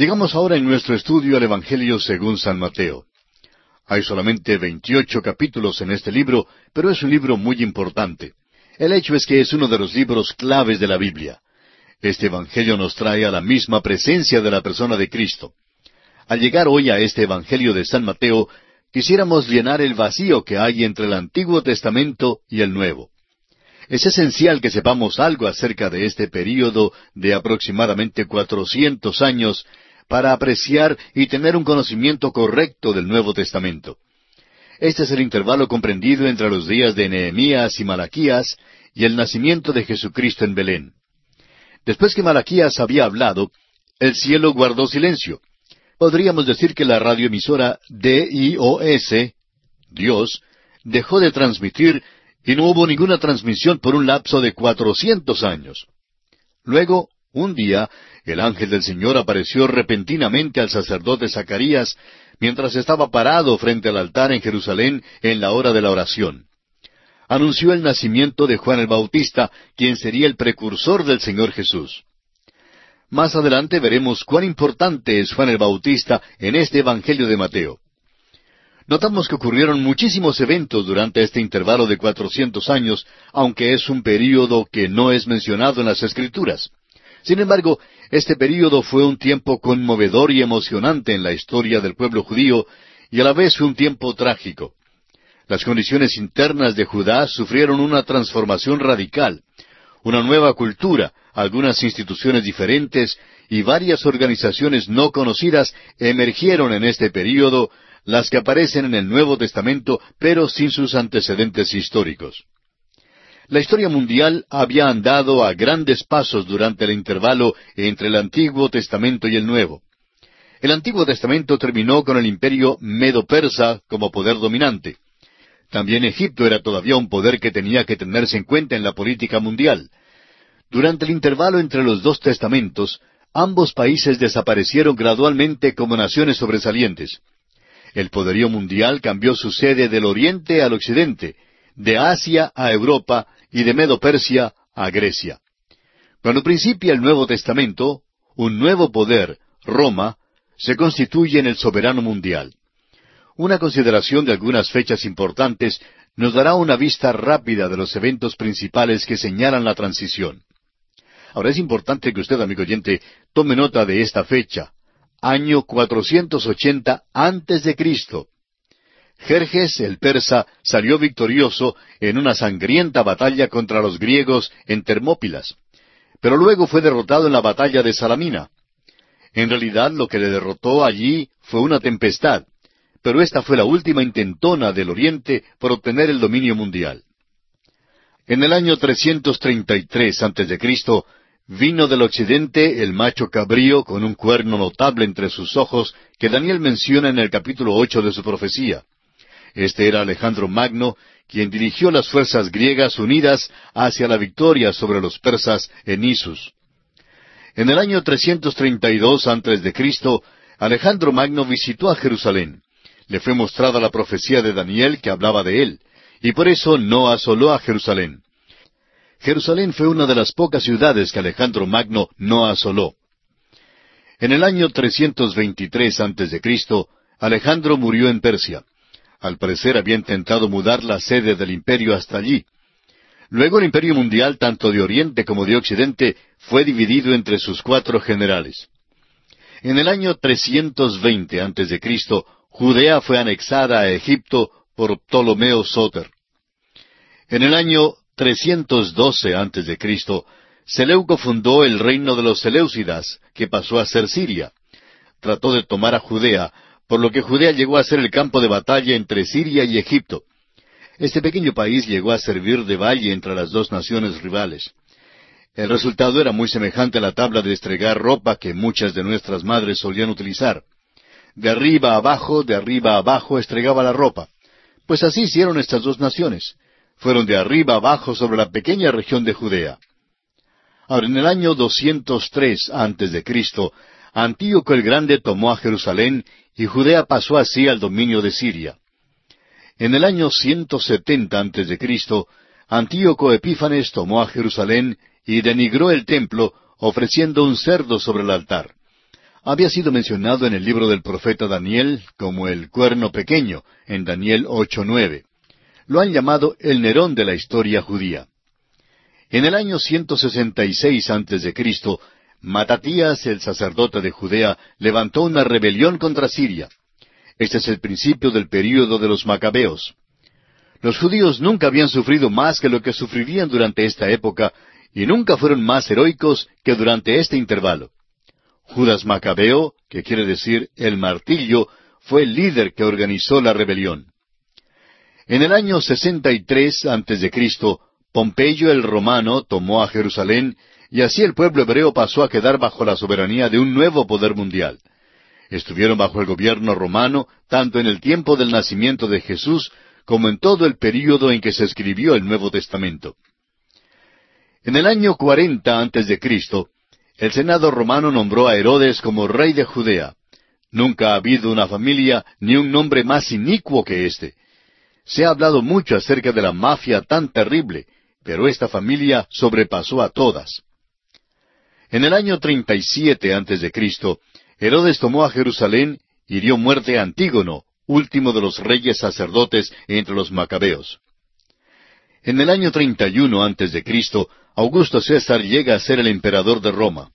Llegamos ahora en nuestro estudio al Evangelio según San Mateo. Hay solamente veintiocho capítulos en este libro, pero es un libro muy importante. El hecho es que es uno de los libros claves de la Biblia. Este Evangelio nos trae a la misma presencia de la persona de Cristo. Al llegar hoy a este Evangelio de San Mateo, quisiéramos llenar el vacío que hay entre el Antiguo Testamento y el Nuevo. Es esencial que sepamos algo acerca de este período de aproximadamente cuatrocientos años para apreciar y tener un conocimiento correcto del Nuevo Testamento. Este es el intervalo comprendido entre los días de Nehemías y Malaquías y el nacimiento de Jesucristo en Belén. Después que Malaquías había hablado, el cielo guardó silencio. Podríamos decir que la radioemisora DIOS, Dios, dejó de transmitir y no hubo ninguna transmisión por un lapso de cuatrocientos años. Luego, un día, el ángel del Señor apareció repentinamente al sacerdote Zacarías mientras estaba parado frente al altar en Jerusalén en la hora de la oración. Anunció el nacimiento de Juan el Bautista, quien sería el precursor del Señor Jesús. Más adelante veremos cuán importante es Juan el Bautista en este Evangelio de Mateo. Notamos que ocurrieron muchísimos eventos durante este intervalo de cuatrocientos años, aunque es un período que no es mencionado en las Escrituras. Sin embargo, este período fue un tiempo conmovedor y emocionante en la historia del pueblo judío, y a la vez un tiempo trágico. Las condiciones internas de Judá sufrieron una transformación radical, una nueva cultura, algunas instituciones diferentes y varias organizaciones no conocidas emergieron en este período las que aparecen en el Nuevo Testamento, pero sin sus antecedentes históricos. La historia mundial había andado a grandes pasos durante el intervalo entre el Antiguo Testamento y el Nuevo. El Antiguo Testamento terminó con el imperio medo-persa como poder dominante. También Egipto era todavía un poder que tenía que tenerse en cuenta en la política mundial. Durante el intervalo entre los dos testamentos, ambos países desaparecieron gradualmente como naciones sobresalientes. El poderío mundial cambió su sede del oriente al occidente, de Asia a Europa y de Medo-Persia a Grecia. Cuando principia el Nuevo Testamento, un nuevo poder, Roma, se constituye en el soberano mundial. Una consideración de algunas fechas importantes nos dará una vista rápida de los eventos principales que señalan la transición. Ahora es importante que usted, amigo oyente, tome nota de esta fecha, año 480 antes de Cristo. Jerjes el persa salió victorioso en una sangrienta batalla contra los griegos en Termópilas, pero luego fue derrotado en la batalla de Salamina. En realidad lo que le derrotó allí fue una tempestad, pero esta fue la última intentona del Oriente por obtener el dominio mundial. En el año 333 a.C., Vino del occidente el macho cabrío con un cuerno notable entre sus ojos que Daniel menciona en el capítulo ocho de su profecía. Este era Alejandro Magno, quien dirigió las fuerzas griegas unidas hacia la victoria sobre los persas en Isus. En el año 332 antes de Cristo, Alejandro Magno visitó a Jerusalén. Le fue mostrada la profecía de Daniel que hablaba de él, y por eso no asoló a Jerusalén. Jerusalén fue una de las pocas ciudades que Alejandro Magno no asoló. En el año 323 a.C., Alejandro murió en Persia. Al parecer había intentado mudar la sede del imperio hasta allí. Luego el imperio mundial, tanto de Oriente como de Occidente, fue dividido entre sus cuatro generales. En el año 320 a.C., Judea fue anexada a Egipto por Ptolomeo Soter. En el año 312 a.C., Seleuco fundó el reino de los Seleucidas, que pasó a ser Siria. Trató de tomar a Judea, por lo que Judea llegó a ser el campo de batalla entre Siria y Egipto. Este pequeño país llegó a servir de valle entre las dos naciones rivales. El resultado era muy semejante a la tabla de estregar ropa que muchas de nuestras madres solían utilizar. De arriba abajo, de arriba abajo estregaba la ropa. Pues así hicieron estas dos naciones fueron de arriba abajo sobre la pequeña región de Judea. Ahora, en el año 203 antes de Cristo, Antíoco el Grande tomó a Jerusalén y Judea pasó así al dominio de Siria. En el año 170 antes de Cristo, Antíoco Epífanes tomó a Jerusalén y denigró el templo ofreciendo un cerdo sobre el altar. había sido mencionado en el libro del profeta Daniel como el cuerno pequeño, en Daniel 8.9. Lo han llamado el Nerón de la historia judía. En el año 166 a.C., Matatías, el sacerdote de Judea, levantó una rebelión contra Siria. Este es el principio del período de los macabeos. Los judíos nunca habían sufrido más que lo que sufrirían durante esta época, y nunca fueron más heroicos que durante este intervalo. Judas Macabeo, que quiere decir el martillo, fue el líder que organizó la rebelión. En el año 63 a.C., Pompeyo el romano tomó a Jerusalén y así el pueblo hebreo pasó a quedar bajo la soberanía de un nuevo poder mundial. Estuvieron bajo el gobierno romano tanto en el tiempo del nacimiento de Jesús como en todo el período en que se escribió el Nuevo Testamento. En el año cuarenta antes de Cristo, el Senado romano nombró a Herodes como rey de Judea. Nunca ha habido una familia ni un nombre más inicuo que éste. Se ha hablado mucho acerca de la mafia tan terrible, pero esta familia sobrepasó a todas. En el año treinta y siete antes de Cristo, Herodes tomó a Jerusalén y dio muerte a Antígono, último de los reyes sacerdotes entre los macabeos. En el año treinta y uno antes de Cristo, Augusto César llega a ser el emperador de Roma.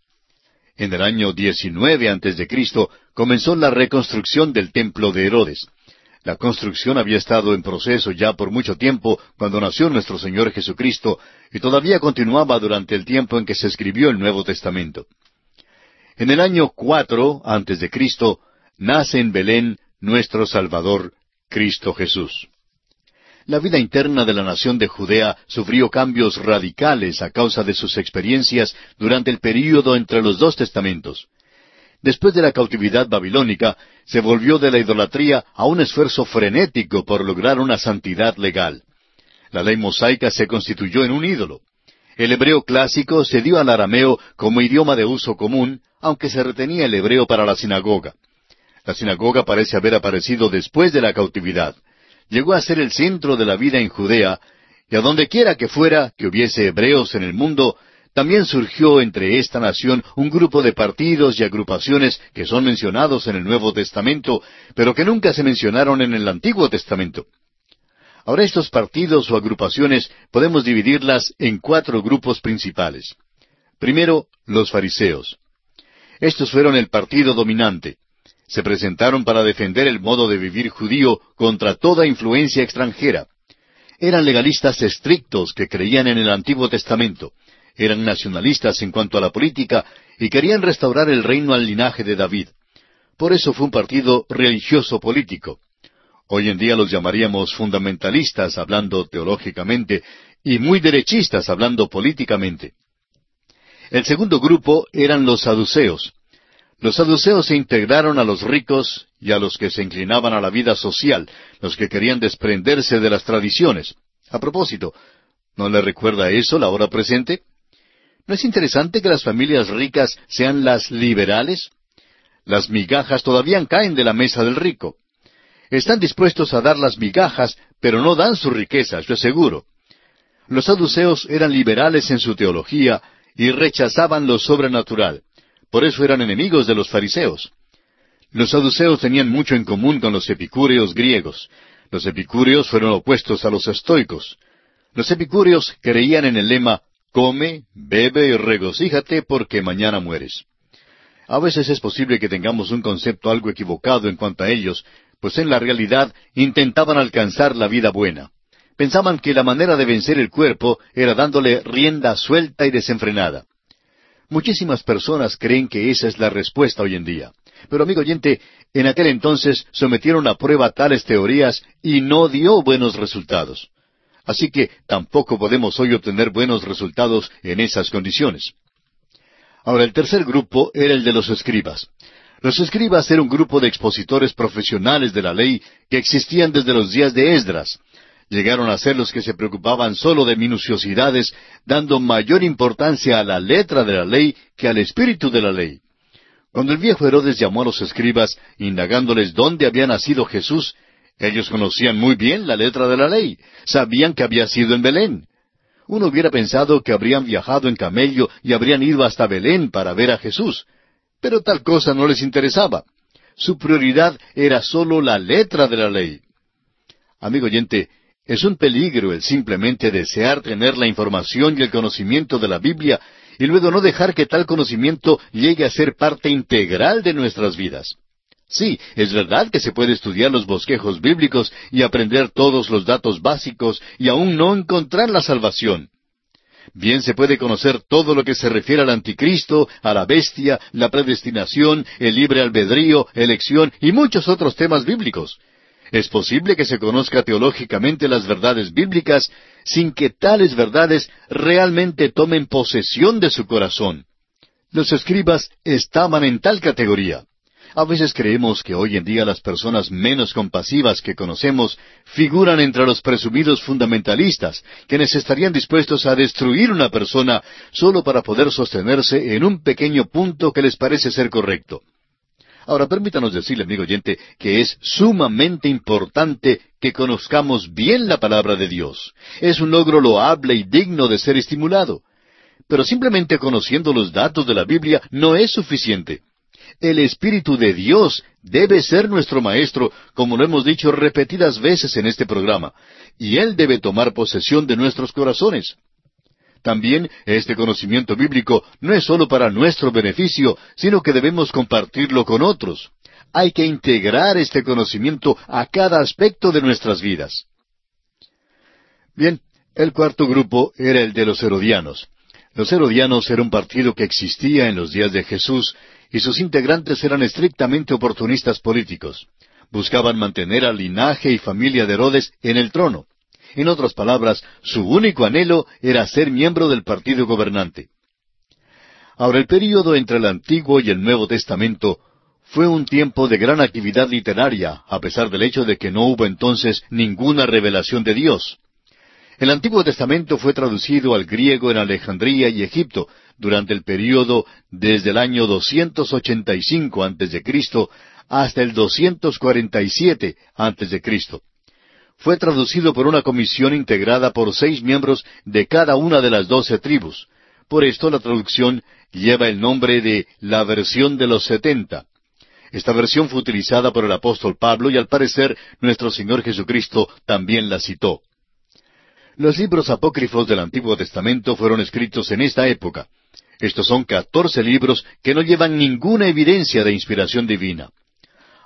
En el año diecinueve antes de Cristo comenzó la reconstrucción del templo de Herodes. La construcción había estado en proceso ya por mucho tiempo cuando nació nuestro Señor Jesucristo y todavía continuaba durante el tiempo en que se escribió el Nuevo Testamento. En el año cuatro antes de Cristo nace en Belén nuestro Salvador, Cristo Jesús. La vida interna de la nación de Judea sufrió cambios radicales a causa de sus experiencias durante el período entre los dos testamentos. Después de la cautividad babilónica, se volvió de la idolatría a un esfuerzo frenético por lograr una santidad legal. La ley mosaica se constituyó en un ídolo. El hebreo clásico se dio al arameo como idioma de uso común, aunque se retenía el hebreo para la sinagoga. La sinagoga parece haber aparecido después de la cautividad. Llegó a ser el centro de la vida en Judea, y a donde quiera que fuera que hubiese hebreos en el mundo, también surgió entre esta nación un grupo de partidos y agrupaciones que son mencionados en el Nuevo Testamento, pero que nunca se mencionaron en el Antiguo Testamento. Ahora estos partidos o agrupaciones podemos dividirlas en cuatro grupos principales. Primero, los fariseos. Estos fueron el partido dominante. Se presentaron para defender el modo de vivir judío contra toda influencia extranjera. Eran legalistas estrictos que creían en el Antiguo Testamento eran nacionalistas en cuanto a la política y querían restaurar el reino al linaje de David. Por eso fue un partido religioso político. Hoy en día los llamaríamos fundamentalistas hablando teológicamente y muy derechistas hablando políticamente. El segundo grupo eran los saduceos. Los saduceos se integraron a los ricos y a los que se inclinaban a la vida social, los que querían desprenderse de las tradiciones. A propósito, ¿no le recuerda eso la hora presente? ¿No es interesante que las familias ricas sean las liberales? Las migajas todavía caen de la mesa del rico. Están dispuestos a dar las migajas, pero no dan su riqueza, yo seguro. Los saduceos eran liberales en su teología y rechazaban lo sobrenatural. Por eso eran enemigos de los fariseos. Los saduceos tenían mucho en común con los epicúreos griegos. Los epicúreos fueron opuestos a los estoicos. Los epicúreos creían en el lema Come, bebe y regocíjate porque mañana mueres. A veces es posible que tengamos un concepto algo equivocado en cuanto a ellos, pues en la realidad intentaban alcanzar la vida buena. Pensaban que la manera de vencer el cuerpo era dándole rienda suelta y desenfrenada. Muchísimas personas creen que esa es la respuesta hoy en día. Pero amigo oyente, en aquel entonces sometieron a prueba tales teorías y no dio buenos resultados. Así que tampoco podemos hoy obtener buenos resultados en esas condiciones. Ahora, el tercer grupo era el de los escribas. Los escribas eran un grupo de expositores profesionales de la ley que existían desde los días de Esdras. Llegaron a ser los que se preocupaban solo de minuciosidades, dando mayor importancia a la letra de la ley que al espíritu de la ley. Cuando el viejo Herodes llamó a los escribas, indagándoles dónde había nacido Jesús, ellos conocían muy bien la letra de la ley, sabían que había sido en Belén. Uno hubiera pensado que habrían viajado en camello y habrían ido hasta Belén para ver a Jesús. Pero tal cosa no les interesaba. Su prioridad era sólo la letra de la ley. Amigo oyente, es un peligro el simplemente desear tener la información y el conocimiento de la Biblia y luego no dejar que tal conocimiento llegue a ser parte integral de nuestras vidas. Sí, es verdad que se puede estudiar los bosquejos bíblicos y aprender todos los datos básicos y aún no encontrar la salvación. Bien se puede conocer todo lo que se refiere al anticristo, a la bestia, la predestinación, el libre albedrío, elección y muchos otros temas bíblicos. Es posible que se conozca teológicamente las verdades bíblicas sin que tales verdades realmente tomen posesión de su corazón. Los escribas estaban en tal categoría. A veces creemos que hoy en día las personas menos compasivas que conocemos figuran entre los presumidos fundamentalistas, quienes estarían dispuestos a destruir una persona solo para poder sostenerse en un pequeño punto que les parece ser correcto. Ahora permítanos decirle, amigo oyente, que es sumamente importante que conozcamos bien la palabra de Dios. Es un logro loable y digno de ser estimulado. Pero simplemente conociendo los datos de la Biblia no es suficiente. El Espíritu de Dios debe ser nuestro Maestro, como lo hemos dicho repetidas veces en este programa, y Él debe tomar posesión de nuestros corazones. También este conocimiento bíblico no es sólo para nuestro beneficio, sino que debemos compartirlo con otros. Hay que integrar este conocimiento a cada aspecto de nuestras vidas. Bien, el cuarto grupo era el de los herodianos. Los herodianos era un partido que existía en los días de Jesús y sus integrantes eran estrictamente oportunistas políticos. Buscaban mantener al linaje y familia de Herodes en el trono. En otras palabras, su único anhelo era ser miembro del partido gobernante. Ahora, el período entre el Antiguo y el Nuevo Testamento fue un tiempo de gran actividad literaria, a pesar del hecho de que no hubo entonces ninguna revelación de Dios. El Antiguo Testamento fue traducido al griego en Alejandría y Egipto, durante el período desde el año 285 antes de Cristo hasta el 247 antes de Cristo. Fue traducido por una comisión integrada por seis miembros de cada una de las doce tribus. Por esto la traducción lleva el nombre de la versión de los setenta. Esta versión fue utilizada por el apóstol Pablo y al parecer nuestro Señor Jesucristo también la citó. Los libros apócrifos del Antiguo Testamento fueron escritos en esta época. Estos son catorce libros que no llevan ninguna evidencia de inspiración divina.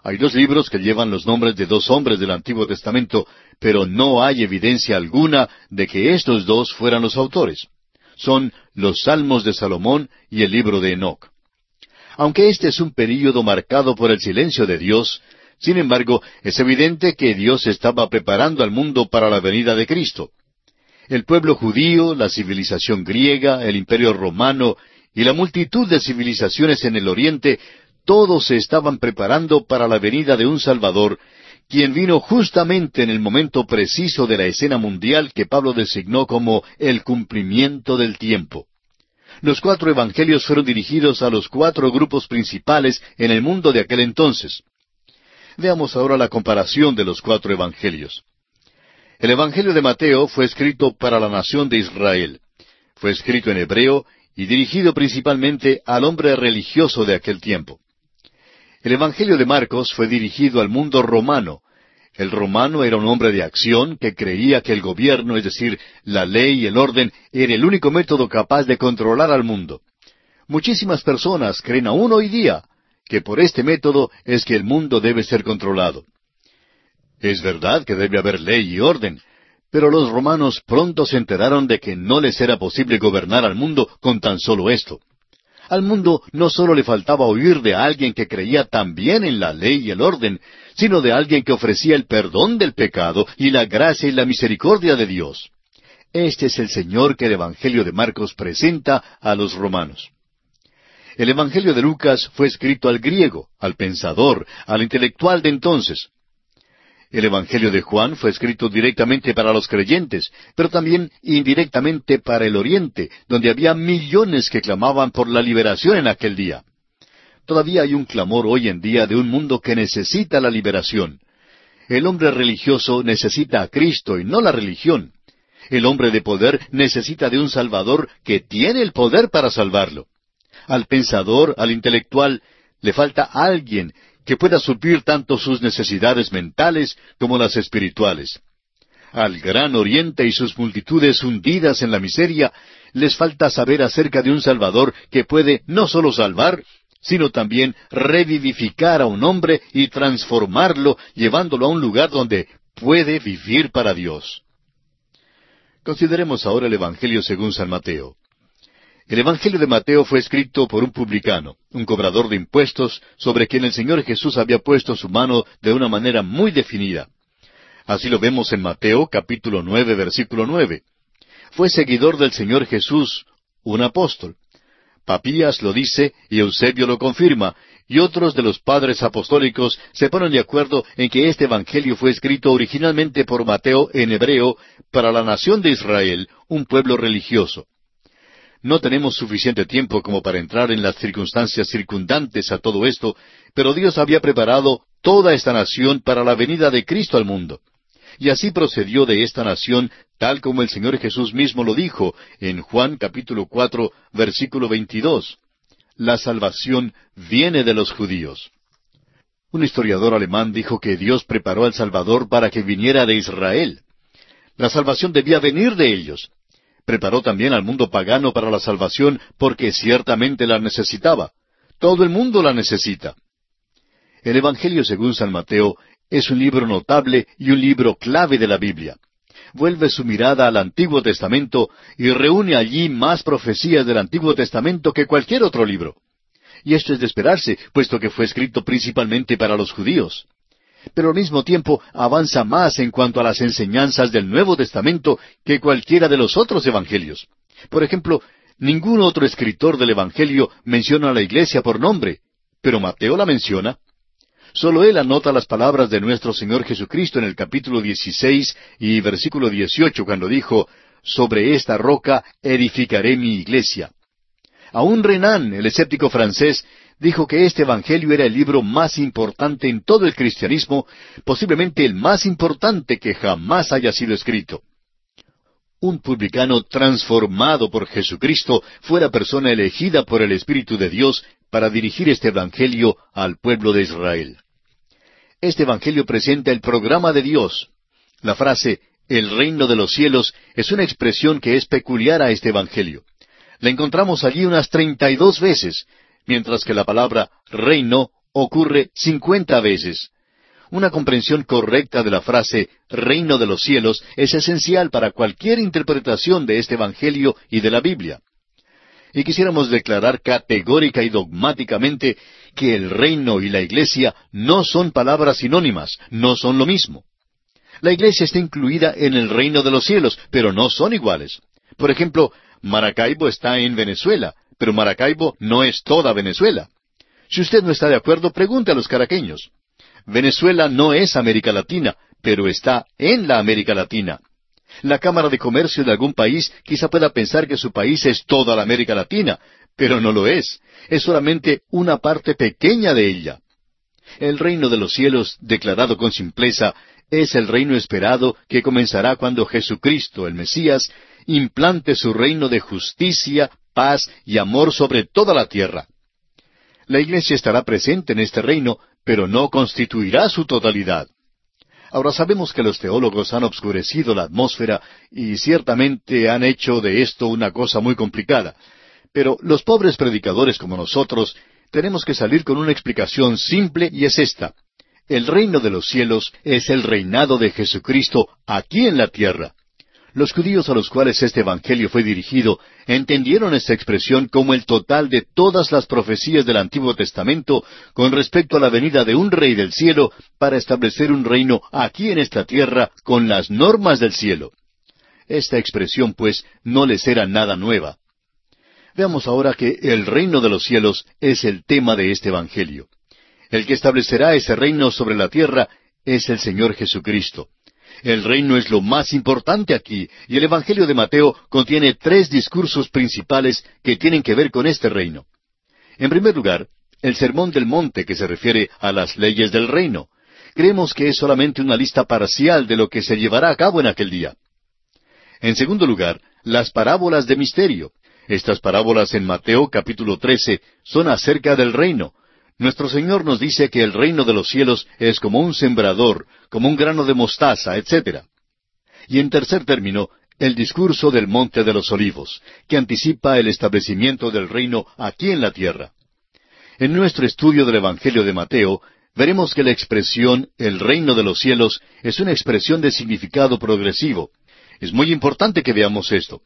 Hay dos libros que llevan los nombres de dos hombres del Antiguo Testamento, pero no hay evidencia alguna de que estos dos fueran los autores. Son los Salmos de Salomón y el libro de Enoch. Aunque este es un período marcado por el silencio de Dios, sin embargo, es evidente que Dios estaba preparando al mundo para la venida de Cristo. El pueblo judío, la civilización griega, el imperio romano y la multitud de civilizaciones en el oriente, todos se estaban preparando para la venida de un Salvador, quien vino justamente en el momento preciso de la escena mundial que Pablo designó como el cumplimiento del tiempo. Los cuatro evangelios fueron dirigidos a los cuatro grupos principales en el mundo de aquel entonces. Veamos ahora la comparación de los cuatro evangelios. El Evangelio de Mateo fue escrito para la nación de Israel. Fue escrito en hebreo y dirigido principalmente al hombre religioso de aquel tiempo. El Evangelio de Marcos fue dirigido al mundo romano. El romano era un hombre de acción que creía que el gobierno, es decir, la ley y el orden, era el único método capaz de controlar al mundo. Muchísimas personas creen aún hoy día que por este método es que el mundo debe ser controlado. Es verdad que debe haber ley y orden, pero los romanos pronto se enteraron de que no les era posible gobernar al mundo con tan solo esto. Al mundo no solo le faltaba oír de alguien que creía también en la ley y el orden, sino de alguien que ofrecía el perdón del pecado y la gracia y la misericordia de Dios. Este es el Señor que el Evangelio de Marcos presenta a los romanos. El Evangelio de Lucas fue escrito al griego, al pensador, al intelectual de entonces. El Evangelio de Juan fue escrito directamente para los creyentes, pero también indirectamente para el Oriente, donde había millones que clamaban por la liberación en aquel día. Todavía hay un clamor hoy en día de un mundo que necesita la liberación. El hombre religioso necesita a Cristo y no la religión. El hombre de poder necesita de un Salvador que tiene el poder para salvarlo. Al pensador, al intelectual, le falta alguien que pueda suplir tanto sus necesidades mentales como las espirituales. Al gran oriente y sus multitudes hundidas en la miseria, les falta saber acerca de un Salvador que puede no solo salvar, sino también revivificar a un hombre y transformarlo, llevándolo a un lugar donde puede vivir para Dios. Consideremos ahora el Evangelio según San Mateo. El Evangelio de Mateo fue escrito por un publicano, un cobrador de impuestos, sobre quien el Señor Jesús había puesto su mano de una manera muy definida. Así lo vemos en Mateo capítulo nueve, versículo nueve. Fue seguidor del Señor Jesús, un apóstol. Papías lo dice y Eusebio lo confirma, y otros de los padres apostólicos se ponen de acuerdo en que este Evangelio fue escrito originalmente por Mateo en hebreo para la nación de Israel, un pueblo religioso. No tenemos suficiente tiempo como para entrar en las circunstancias circundantes a todo esto, pero Dios había preparado toda esta nación para la venida de Cristo al mundo. Y así procedió de esta nación, tal como el Señor Jesús mismo lo dijo en Juan capítulo cuatro, versículo veintidós. La salvación viene de los judíos. Un historiador alemán dijo que Dios preparó al Salvador para que viniera de Israel. La salvación debía venir de ellos. Preparó también al mundo pagano para la salvación porque ciertamente la necesitaba. Todo el mundo la necesita. El Evangelio según San Mateo es un libro notable y un libro clave de la Biblia. Vuelve su mirada al Antiguo Testamento y reúne allí más profecías del Antiguo Testamento que cualquier otro libro. Y esto es de esperarse, puesto que fue escrito principalmente para los judíos. Pero al mismo tiempo avanza más en cuanto a las enseñanzas del Nuevo Testamento que cualquiera de los otros evangelios. Por ejemplo, ningún otro escritor del Evangelio menciona a la iglesia por nombre, pero Mateo la menciona. Solo él anota las palabras de nuestro Señor Jesucristo en el capítulo 16 y versículo 18 cuando dijo, Sobre esta roca edificaré mi iglesia. Aún Renan, el escéptico francés, dijo que este Evangelio era el libro más importante en todo el cristianismo, posiblemente el más importante que jamás haya sido escrito. Un publicano transformado por Jesucristo fuera persona elegida por el Espíritu de Dios para dirigir este Evangelio al pueblo de Israel. Este Evangelio presenta el programa de Dios. La frase el reino de los cielos es una expresión que es peculiar a este Evangelio. La encontramos allí unas treinta y dos veces, mientras que la palabra reino ocurre cincuenta veces. Una comprensión correcta de la frase reino de los cielos es esencial para cualquier interpretación de este Evangelio y de la Biblia y quisiéramos declarar categórica y dogmáticamente que el reino y la iglesia no son palabras sinónimas, no son lo mismo. La iglesia está incluida en el reino de los cielos, pero no son iguales. Por ejemplo, Maracaibo está en Venezuela, pero Maracaibo no es toda Venezuela. Si usted no está de acuerdo, pregunte a los caraqueños. Venezuela no es América Latina, pero está en la América Latina. La Cámara de Comercio de algún país quizá pueda pensar que su país es toda la América Latina, pero no lo es. Es solamente una parte pequeña de ella. El reino de los cielos, declarado con simpleza, es el reino esperado que comenzará cuando Jesucristo, el Mesías, implante su reino de justicia, paz y amor sobre toda la tierra. La Iglesia estará presente en este reino, pero no constituirá su totalidad. Ahora sabemos que los teólogos han obscurecido la atmósfera y ciertamente han hecho de esto una cosa muy complicada. Pero los pobres predicadores como nosotros tenemos que salir con una explicación simple y es esta. El reino de los cielos es el reinado de Jesucristo aquí en la tierra. Los judíos a los cuales este Evangelio fue dirigido entendieron esta expresión como el total de todas las profecías del Antiguo Testamento con respecto a la venida de un rey del cielo para establecer un reino aquí en esta tierra con las normas del cielo. Esta expresión, pues, no les era nada nueva. Veamos ahora que el reino de los cielos es el tema de este Evangelio. El que establecerá ese reino sobre la tierra es el Señor Jesucristo. El reino es lo más importante aquí, y el Evangelio de Mateo contiene tres discursos principales que tienen que ver con este reino. En primer lugar, el Sermón del Monte, que se refiere a las leyes del reino. Creemos que es solamente una lista parcial de lo que se llevará a cabo en aquel día. En segundo lugar, las parábolas de misterio. Estas parábolas en Mateo capítulo 13 son acerca del reino. Nuestro Señor nos dice que el reino de los cielos es como un sembrador, como un grano de mostaza, etc. Y en tercer término, el discurso del Monte de los Olivos, que anticipa el establecimiento del reino aquí en la tierra. En nuestro estudio del Evangelio de Mateo, veremos que la expresión el reino de los cielos es una expresión de significado progresivo. Es muy importante que veamos esto.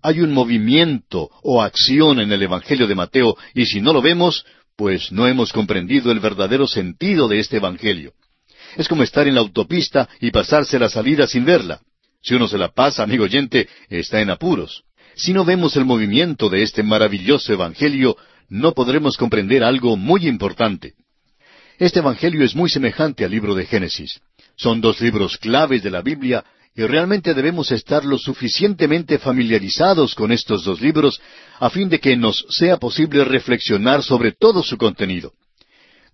Hay un movimiento o acción en el Evangelio de Mateo y si no lo vemos, pues no hemos comprendido el verdadero sentido de este Evangelio. Es como estar en la autopista y pasarse la salida sin verla. Si uno se la pasa, amigo oyente, está en apuros. Si no vemos el movimiento de este maravilloso Evangelio, no podremos comprender algo muy importante. Este Evangelio es muy semejante al libro de Génesis. Son dos libros claves de la Biblia y realmente debemos estar lo suficientemente familiarizados con estos dos libros a fin de que nos sea posible reflexionar sobre todo su contenido.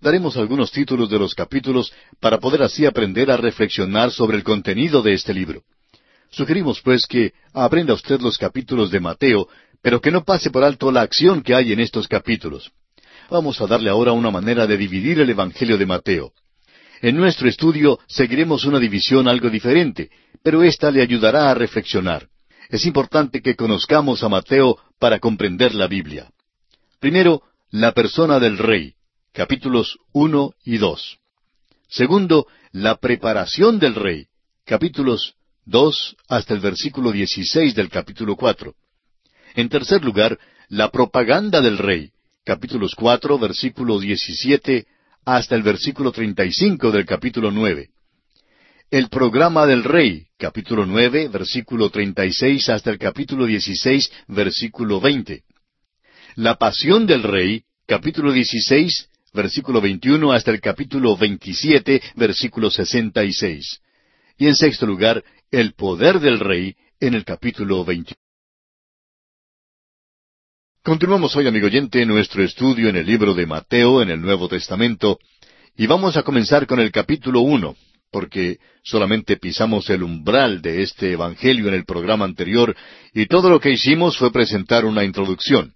Daremos algunos títulos de los capítulos para poder así aprender a reflexionar sobre el contenido de este libro. Sugerimos, pues, que aprenda usted los capítulos de Mateo, pero que no pase por alto la acción que hay en estos capítulos. Vamos a darle ahora una manera de dividir el Evangelio de Mateo. En nuestro estudio seguiremos una división algo diferente, pero ésta le ayudará a reflexionar. Es importante que conozcamos a Mateo para comprender la Biblia. Primero, la persona del rey, capítulos uno y dos. Segundo, la preparación del rey, capítulos dos hasta el versículo dieciséis del capítulo cuatro. En tercer lugar, la propaganda del rey, capítulos cuatro, versículo diecisiete hasta el versículo treinta y cinco del capítulo nueve. El programa del rey, capítulo nueve, versículo treinta y seis hasta el capítulo dieciséis, versículo veinte. La pasión del rey, capítulo dieciséis, versículo veintiuno hasta el capítulo veintisiete, versículo sesenta y seis. Y en sexto lugar, el poder del rey en el capítulo 21. Continuamos hoy, amigo oyente, nuestro estudio en el libro de Mateo en el Nuevo Testamento, y vamos a comenzar con el capítulo uno, porque solamente pisamos el umbral de este Evangelio en el programa anterior, y todo lo que hicimos fue presentar una introducción.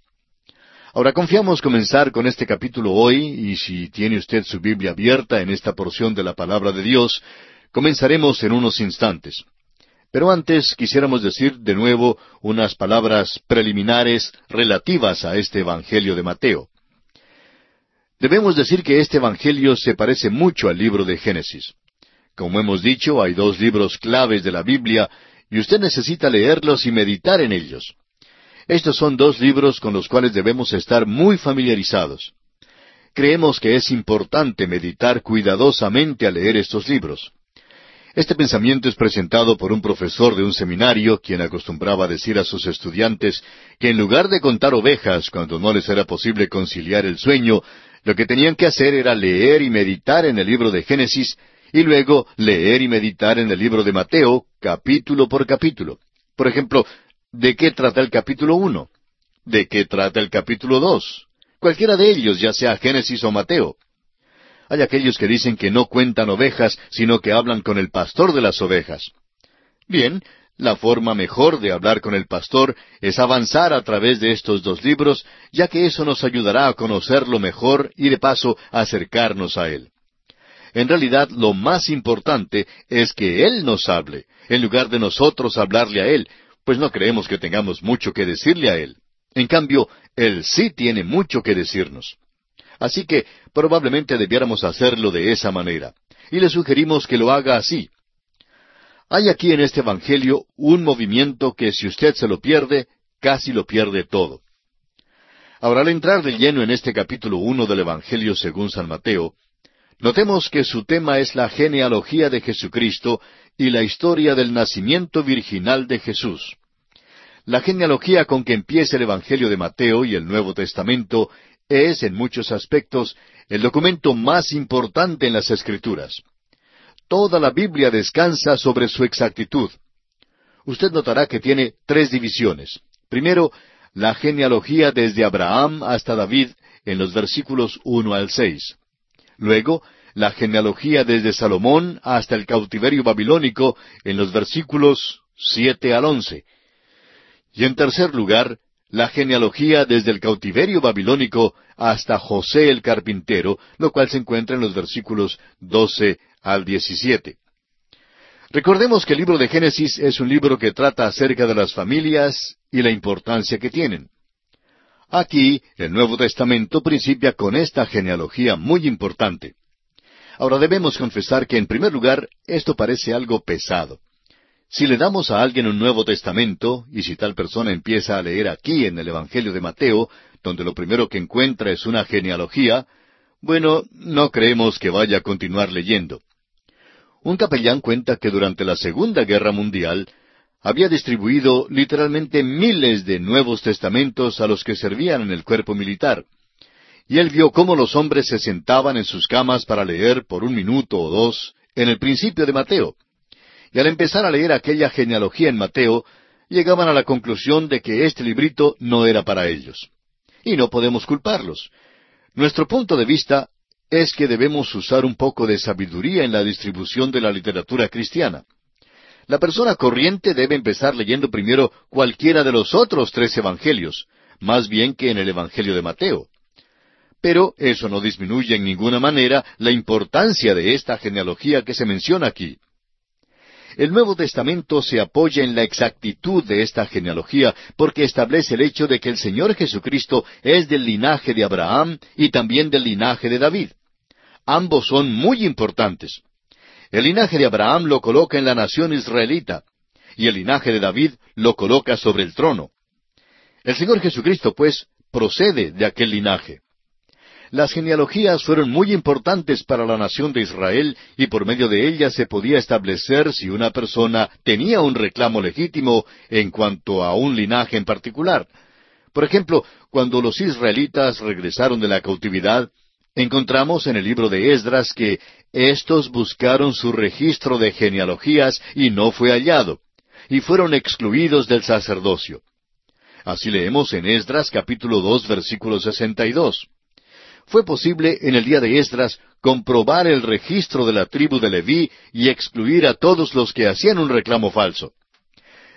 Ahora confiamos comenzar con este capítulo hoy, y si tiene usted su Biblia abierta en esta porción de la palabra de Dios, comenzaremos en unos instantes. Pero antes quisiéramos decir de nuevo unas palabras preliminares relativas a este Evangelio de Mateo. Debemos decir que este Evangelio se parece mucho al libro de Génesis. Como hemos dicho, hay dos libros claves de la Biblia y usted necesita leerlos y meditar en ellos. Estos son dos libros con los cuales debemos estar muy familiarizados. Creemos que es importante meditar cuidadosamente al leer estos libros. Este pensamiento es presentado por un profesor de un seminario, quien acostumbraba decir a sus estudiantes que en lugar de contar ovejas cuando no les era posible conciliar el sueño, lo que tenían que hacer era leer y meditar en el libro de Génesis y luego leer y meditar en el libro de Mateo, capítulo por capítulo. Por ejemplo, ¿de qué trata el capítulo uno? ¿De qué trata el capítulo dos? Cualquiera de ellos, ya sea Génesis o Mateo. Hay aquellos que dicen que no cuentan ovejas, sino que hablan con el pastor de las ovejas. Bien, la forma mejor de hablar con el pastor es avanzar a través de estos dos libros, ya que eso nos ayudará a conocerlo mejor y de paso acercarnos a Él. En realidad, lo más importante es que Él nos hable, en lugar de nosotros hablarle a Él, pues no creemos que tengamos mucho que decirle a Él. En cambio, Él sí tiene mucho que decirnos. Así que probablemente debiéramos hacerlo de esa manera. Y le sugerimos que lo haga así. Hay aquí en este Evangelio un movimiento que si usted se lo pierde, casi lo pierde todo. Ahora, al entrar de lleno en este capítulo uno del Evangelio según San Mateo, notemos que su tema es la genealogía de Jesucristo y la historia del nacimiento virginal de Jesús. La genealogía con que empieza el Evangelio de Mateo y el Nuevo Testamento es, en muchos aspectos, el documento más importante en las Escrituras. Toda la Biblia descansa sobre su exactitud. Usted notará que tiene tres divisiones. Primero, la genealogía desde Abraham hasta David en los versículos uno al seis. Luego, la genealogía desde Salomón hasta el cautiverio babilónico en los versículos siete al once. Y en tercer lugar, la genealogía desde el cautiverio babilónico hasta José el carpintero, lo cual se encuentra en los versículos 12 al 17. Recordemos que el libro de Génesis es un libro que trata acerca de las familias y la importancia que tienen. Aquí, el Nuevo Testamento principia con esta genealogía muy importante. Ahora debemos confesar que, en primer lugar, esto parece algo pesado. Si le damos a alguien un Nuevo Testamento, y si tal persona empieza a leer aquí en el Evangelio de Mateo, donde lo primero que encuentra es una genealogía, bueno, no creemos que vaya a continuar leyendo. Un capellán cuenta que durante la Segunda Guerra Mundial había distribuido literalmente miles de Nuevos Testamentos a los que servían en el cuerpo militar. Y él vio cómo los hombres se sentaban en sus camas para leer por un minuto o dos en el principio de Mateo y al empezar a leer aquella genealogía en Mateo, llegaban a la conclusión de que este librito no era para ellos. Y no podemos culparlos. Nuestro punto de vista es que debemos usar un poco de sabiduría en la distribución de la literatura cristiana. La persona corriente debe empezar leyendo primero cualquiera de los otros tres evangelios, más bien que en el Evangelio de Mateo. Pero eso no disminuye en ninguna manera la importancia de esta genealogía que se menciona aquí. El Nuevo Testamento se apoya en la exactitud de esta genealogía porque establece el hecho de que el Señor Jesucristo es del linaje de Abraham y también del linaje de David. Ambos son muy importantes. El linaje de Abraham lo coloca en la nación israelita y el linaje de David lo coloca sobre el trono. El Señor Jesucristo, pues, procede de aquel linaje. Las genealogías fueron muy importantes para la nación de Israel y por medio de ellas se podía establecer si una persona tenía un reclamo legítimo en cuanto a un linaje en particular. Por ejemplo, cuando los israelitas regresaron de la cautividad, encontramos en el libro de Esdras que éstos buscaron su registro de genealogías y no fue hallado, y fueron excluidos del sacerdocio. Así leemos en Esdras capítulo dos versículo sesenta y dos fue posible en el día de Esdras comprobar el registro de la tribu de Leví y excluir a todos los que hacían un reclamo falso.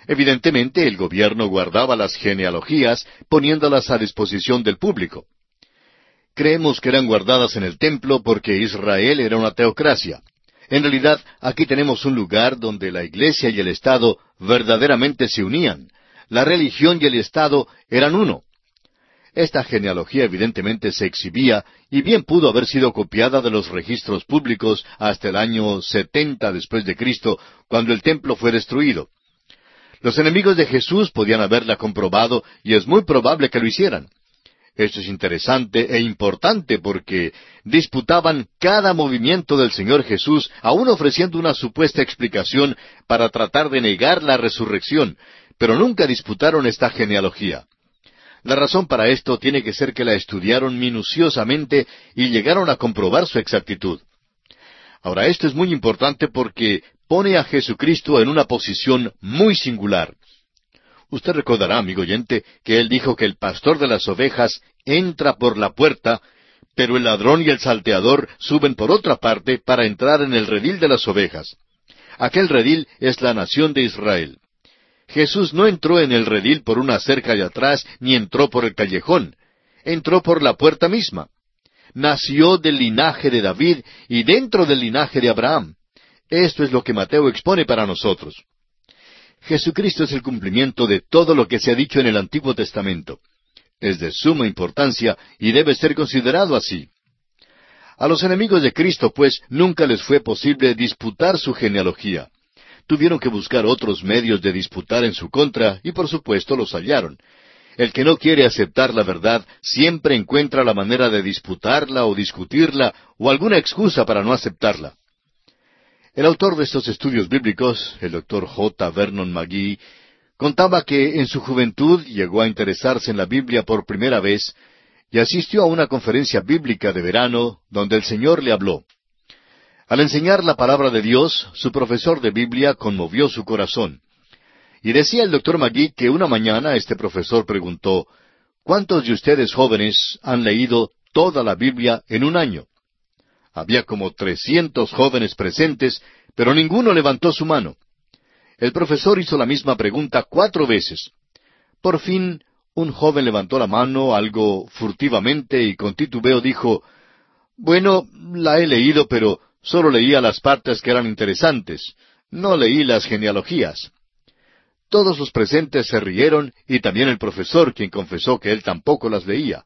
Evidentemente el gobierno guardaba las genealogías poniéndolas a disposición del público. Creemos que eran guardadas en el templo porque Israel era una teocracia. En realidad, aquí tenemos un lugar donde la Iglesia y el Estado verdaderamente se unían. La religión y el Estado eran uno. Esta genealogía evidentemente se exhibía y bien pudo haber sido copiada de los registros públicos hasta el año setenta después de Cristo, cuando el templo fue destruido. Los enemigos de Jesús podían haberla comprobado y es muy probable que lo hicieran. Esto es interesante e importante porque disputaban cada movimiento del Señor Jesús, aun ofreciendo una supuesta explicación para tratar de negar la resurrección, pero nunca disputaron esta genealogía. La razón para esto tiene que ser que la estudiaron minuciosamente y llegaron a comprobar su exactitud. Ahora, esto es muy importante porque pone a Jesucristo en una posición muy singular. Usted recordará, amigo oyente, que él dijo que el pastor de las ovejas entra por la puerta, pero el ladrón y el salteador suben por otra parte para entrar en el redil de las ovejas. Aquel redil es la nación de Israel. Jesús no entró en el redil por una cerca de atrás, ni entró por el callejón. Entró por la puerta misma. Nació del linaje de David y dentro del linaje de Abraham. Esto es lo que Mateo expone para nosotros. Jesucristo es el cumplimiento de todo lo que se ha dicho en el Antiguo Testamento. Es de suma importancia y debe ser considerado así. A los enemigos de Cristo, pues, nunca les fue posible disputar su genealogía tuvieron que buscar otros medios de disputar en su contra y por supuesto los hallaron. El que no quiere aceptar la verdad siempre encuentra la manera de disputarla o discutirla o alguna excusa para no aceptarla. El autor de estos estudios bíblicos, el doctor J. Vernon McGee, contaba que en su juventud llegó a interesarse en la Biblia por primera vez y asistió a una conferencia bíblica de verano donde el Señor le habló. Al enseñar la palabra de Dios, su profesor de Biblia conmovió su corazón. Y decía el doctor Magui que una mañana este profesor preguntó, ¿Cuántos de ustedes jóvenes han leído toda la Biblia en un año? Había como trescientos jóvenes presentes, pero ninguno levantó su mano. El profesor hizo la misma pregunta cuatro veces. Por fin, Un joven levantó la mano algo furtivamente y con titubeo dijo, Bueno, la he leído, pero solo leía las partes que eran interesantes. No leí las genealogías. Todos los presentes se rieron y también el profesor, quien confesó que él tampoco las leía.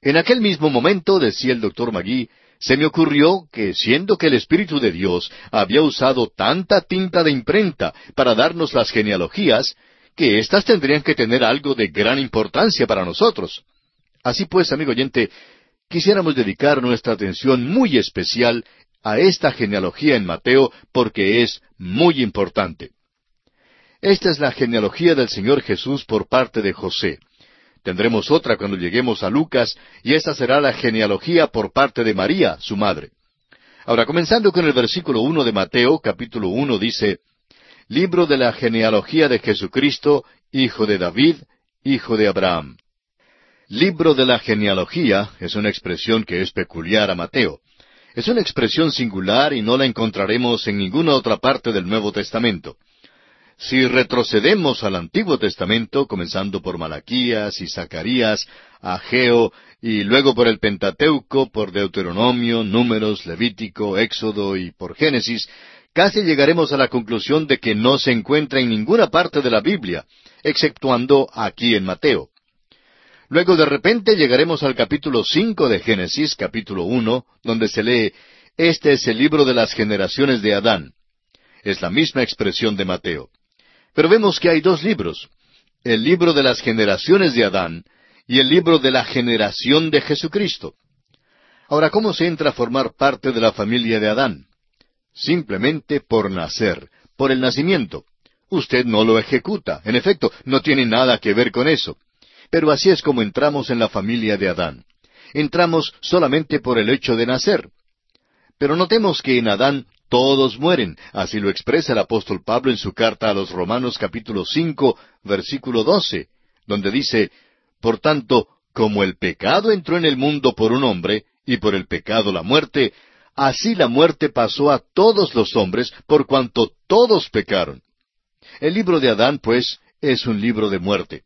En aquel mismo momento, decía el doctor Magui, se me ocurrió que, siendo que el Espíritu de Dios había usado tanta tinta de imprenta para darnos las genealogías, que éstas tendrían que tener algo de gran importancia para nosotros. Así pues, amigo oyente, quisiéramos dedicar nuestra atención muy especial a esta genealogía en Mateo porque es muy importante. Esta es la genealogía del Señor Jesús por parte de José. Tendremos otra cuando lleguemos a Lucas, y esta será la genealogía por parte de María, su madre. Ahora, comenzando con el versículo uno de Mateo, capítulo uno, dice, Libro de la genealogía de Jesucristo, hijo de David, hijo de Abraham. Libro de la genealogía es una expresión que es peculiar a Mateo. Es una expresión singular y no la encontraremos en ninguna otra parte del Nuevo Testamento. Si retrocedemos al Antiguo Testamento, comenzando por Malaquías y Zacarías, Ageo, y luego por el Pentateuco, por Deuteronomio, Números, Levítico, Éxodo y por Génesis, casi llegaremos a la conclusión de que no se encuentra en ninguna parte de la Biblia, exceptuando aquí en Mateo. Luego de repente llegaremos al capítulo cinco de Génesis, capítulo uno, donde se lee Este es el libro de las generaciones de Adán. Es la misma expresión de Mateo. Pero vemos que hay dos libros, el libro de las generaciones de Adán y el libro de la generación de Jesucristo. Ahora, ¿cómo se entra a formar parte de la familia de Adán? Simplemente por nacer, por el nacimiento. Usted no lo ejecuta, en efecto, no tiene nada que ver con eso. Pero así es como entramos en la familia de Adán. Entramos solamente por el hecho de nacer. Pero notemos que en Adán todos mueren. Así lo expresa el apóstol Pablo en su carta a los Romanos capítulo cinco, versículo doce, donde dice, Por tanto, como el pecado entró en el mundo por un hombre, y por el pecado la muerte, así la muerte pasó a todos los hombres, por cuanto todos pecaron. El libro de Adán, pues, es un libro de muerte.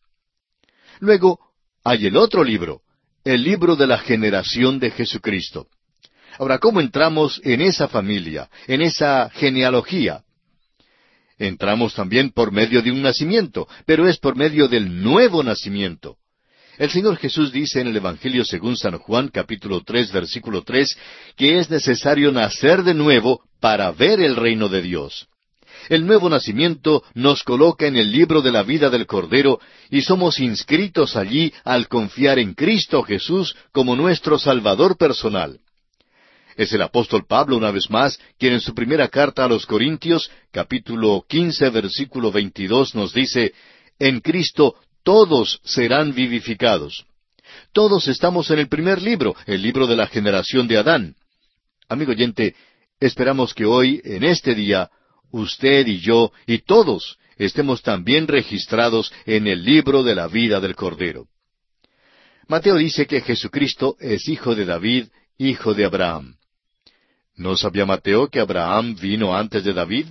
Luego, hay el otro libro, el libro de la generación de Jesucristo. Ahora, ¿cómo entramos en esa familia, en esa genealogía? Entramos también por medio de un nacimiento, pero es por medio del nuevo nacimiento. El Señor Jesús dice en el Evangelio según San Juan capítulo tres versículo tres que es necesario nacer de nuevo para ver el reino de Dios. El nuevo nacimiento nos coloca en el libro de la vida del Cordero y somos inscritos allí al confiar en Cristo Jesús como nuestro Salvador personal. Es el apóstol Pablo una vez más quien en su primera carta a los Corintios, capítulo quince, versículo veintidós, nos dice, En Cristo todos serán vivificados. Todos estamos en el primer libro, el libro de la generación de Adán. Amigo oyente, esperamos que hoy, en este día, usted y yo y todos estemos también registrados en el libro de la vida del Cordero. Mateo dice que Jesucristo es hijo de David, hijo de Abraham. ¿No sabía Mateo que Abraham vino antes de David?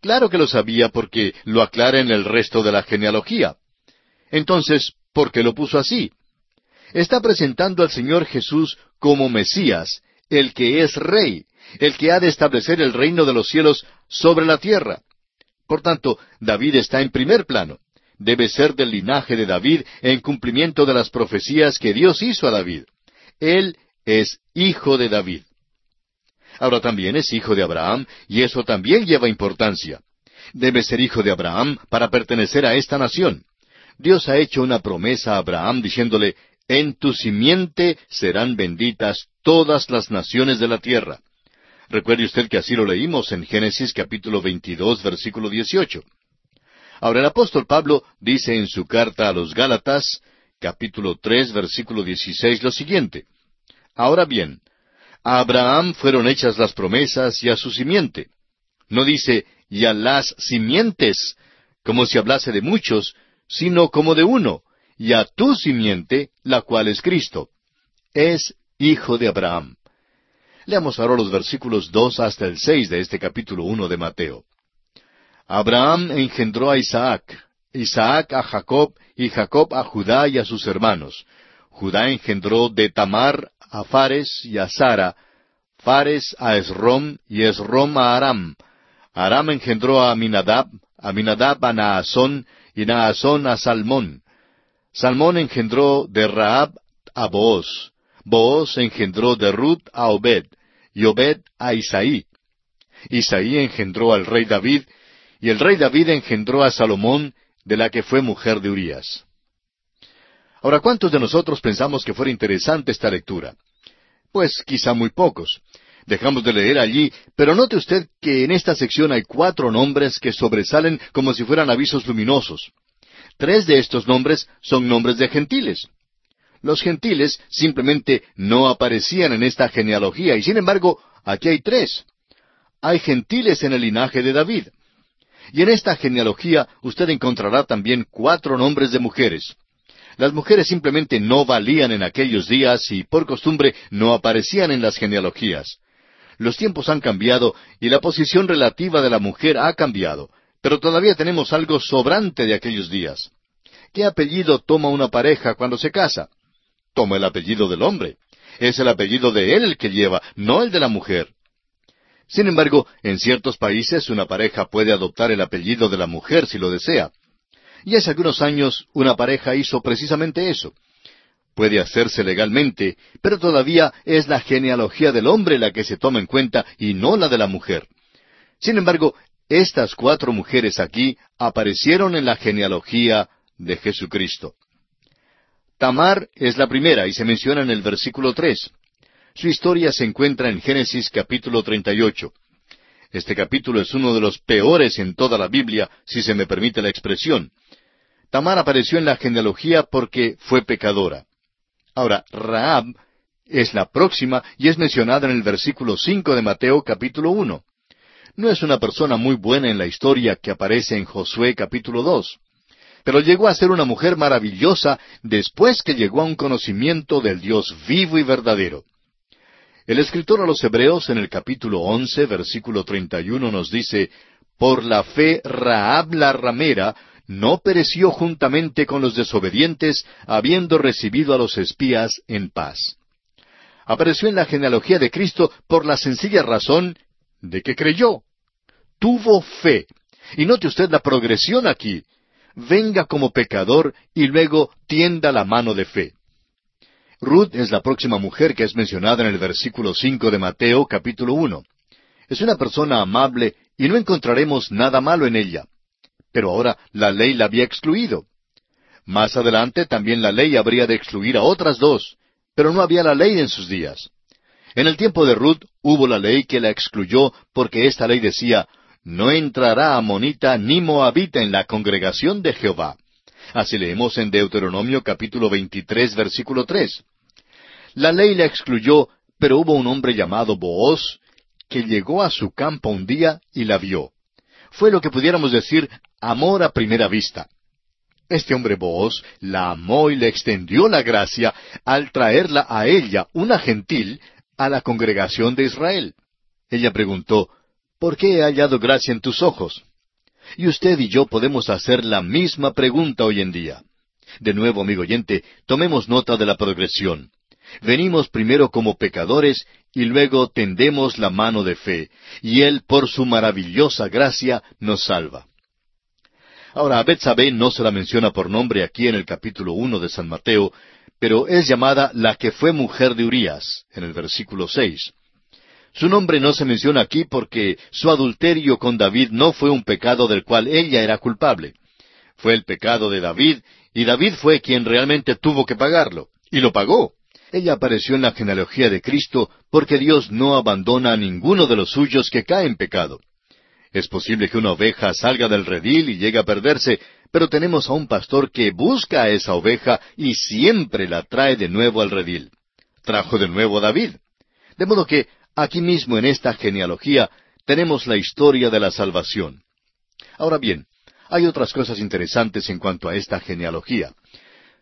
Claro que lo sabía porque lo aclara en el resto de la genealogía. Entonces, ¿por qué lo puso así? Está presentando al Señor Jesús como Mesías, el que es rey, el que ha de establecer el reino de los cielos sobre la tierra. Por tanto, David está en primer plano. Debe ser del linaje de David en cumplimiento de las profecías que Dios hizo a David. Él es hijo de David. Ahora también es hijo de Abraham, y eso también lleva importancia. Debe ser hijo de Abraham para pertenecer a esta nación. Dios ha hecho una promesa a Abraham diciéndole, En tu simiente serán benditas todas las naciones de la tierra. Recuerde usted que así lo leímos en Génesis capítulo 22, versículo 18. Ahora el apóstol Pablo dice en su carta a los Gálatas, capítulo 3, versículo 16, lo siguiente. Ahora bien, a Abraham fueron hechas las promesas y a su simiente. No dice, y a las simientes, como si hablase de muchos, sino como de uno, y a tu simiente, la cual es Cristo. Es hijo de Abraham. Leamos ahora los versículos dos hasta el seis de este capítulo uno de Mateo. Abraham engendró a Isaac, Isaac a Jacob y Jacob a Judá y a sus hermanos. Judá engendró de Tamar a Fares y a Sara, Fares a Esrom y Esrom a Aram. Aram engendró a Aminadab, Aminadab a Naasón y Naasón a Salmón. Salmón engendró de Raab a Booz. Booz engendró de Ruth a Obed, y Obed a Isaí. Isaí engendró al rey David, y el rey David engendró a Salomón, de la que fue mujer de Urías. Ahora, ¿cuántos de nosotros pensamos que fuera interesante esta lectura? Pues quizá muy pocos. Dejamos de leer allí, pero note usted que en esta sección hay cuatro nombres que sobresalen como si fueran avisos luminosos. Tres de estos nombres son nombres de gentiles. Los gentiles simplemente no aparecían en esta genealogía, y sin embargo, aquí hay tres. Hay gentiles en el linaje de David. Y en esta genealogía usted encontrará también cuatro nombres de mujeres. Las mujeres simplemente no valían en aquellos días y por costumbre no aparecían en las genealogías. Los tiempos han cambiado y la posición relativa de la mujer ha cambiado, pero todavía tenemos algo sobrante de aquellos días. ¿Qué apellido toma una pareja cuando se casa? Toma el apellido del hombre. Es el apellido de él el que lleva, no el de la mujer. Sin embargo, en ciertos países una pareja puede adoptar el apellido de la mujer si lo desea. Y hace algunos años una pareja hizo precisamente eso. Puede hacerse legalmente, pero todavía es la genealogía del hombre la que se toma en cuenta y no la de la mujer. Sin embargo, estas cuatro mujeres aquí aparecieron en la genealogía de Jesucristo. Tamar es la primera y se menciona en el versículo tres. Su historia se encuentra en Génesis capítulo 38. Este capítulo es uno de los peores en toda la Biblia, si se me permite la expresión. Tamar apareció en la genealogía porque fue pecadora. Ahora, Raab es la próxima y es mencionada en el versículo cinco de Mateo capítulo uno. No es una persona muy buena en la historia que aparece en Josué capítulo dos, pero llegó a ser una mujer maravillosa después que llegó a un conocimiento del Dios vivo y verdadero. El escritor a los Hebreos en el capítulo once, versículo treinta y uno nos dice, Por la fe Raab la ramera no pereció juntamente con los desobedientes, habiendo recibido a los espías en paz. Apareció en la genealogía de Cristo por la sencilla razón de que creyó. Tuvo fe. Y note usted la progresión aquí. Venga como pecador y luego tienda la mano de fe. Ruth es la próxima mujer que es mencionada en el versículo cinco de Mateo capítulo uno. Es una persona amable y no encontraremos nada malo en ella. Pero ahora la ley la había excluido. Más adelante también la ley habría de excluir a otras dos, pero no había la ley en sus días. En el tiempo de Ruth hubo la ley que la excluyó porque esta ley decía, no entrará amonita ni moabita en la congregación de Jehová. Así leemos en Deuteronomio capítulo 23 versículo 3. La ley la excluyó, pero hubo un hombre llamado Booz que llegó a su campo un día y la vio. Fue lo que pudiéramos decir amor a primera vista. Este hombre Booz la amó y le extendió la gracia al traerla a ella, una gentil, a la congregación de Israel. Ella preguntó, ¿Por qué he hallado gracia en tus ojos? Y usted y yo podemos hacer la misma pregunta hoy en día. De nuevo, amigo oyente, tomemos nota de la progresión. Venimos primero como pecadores y luego tendemos la mano de fe, y Él, por su maravillosa gracia, nos salva. Ahora, a no se la menciona por nombre aquí en el capítulo uno de San Mateo, pero es llamada la que fue mujer de Urías, en el versículo seis. Su nombre no se menciona aquí porque su adulterio con David no fue un pecado del cual ella era culpable. Fue el pecado de David, y David fue quien realmente tuvo que pagarlo, y lo pagó. Ella apareció en la genealogía de Cristo porque Dios no abandona a ninguno de los suyos que cae en pecado. Es posible que una oveja salga del redil y llegue a perderse, pero tenemos a un pastor que busca a esa oveja y siempre la trae de nuevo al redil. Trajo de nuevo a David. De modo que aquí mismo en esta genealogía tenemos la historia de la salvación. Ahora bien, hay otras cosas interesantes en cuanto a esta genealogía.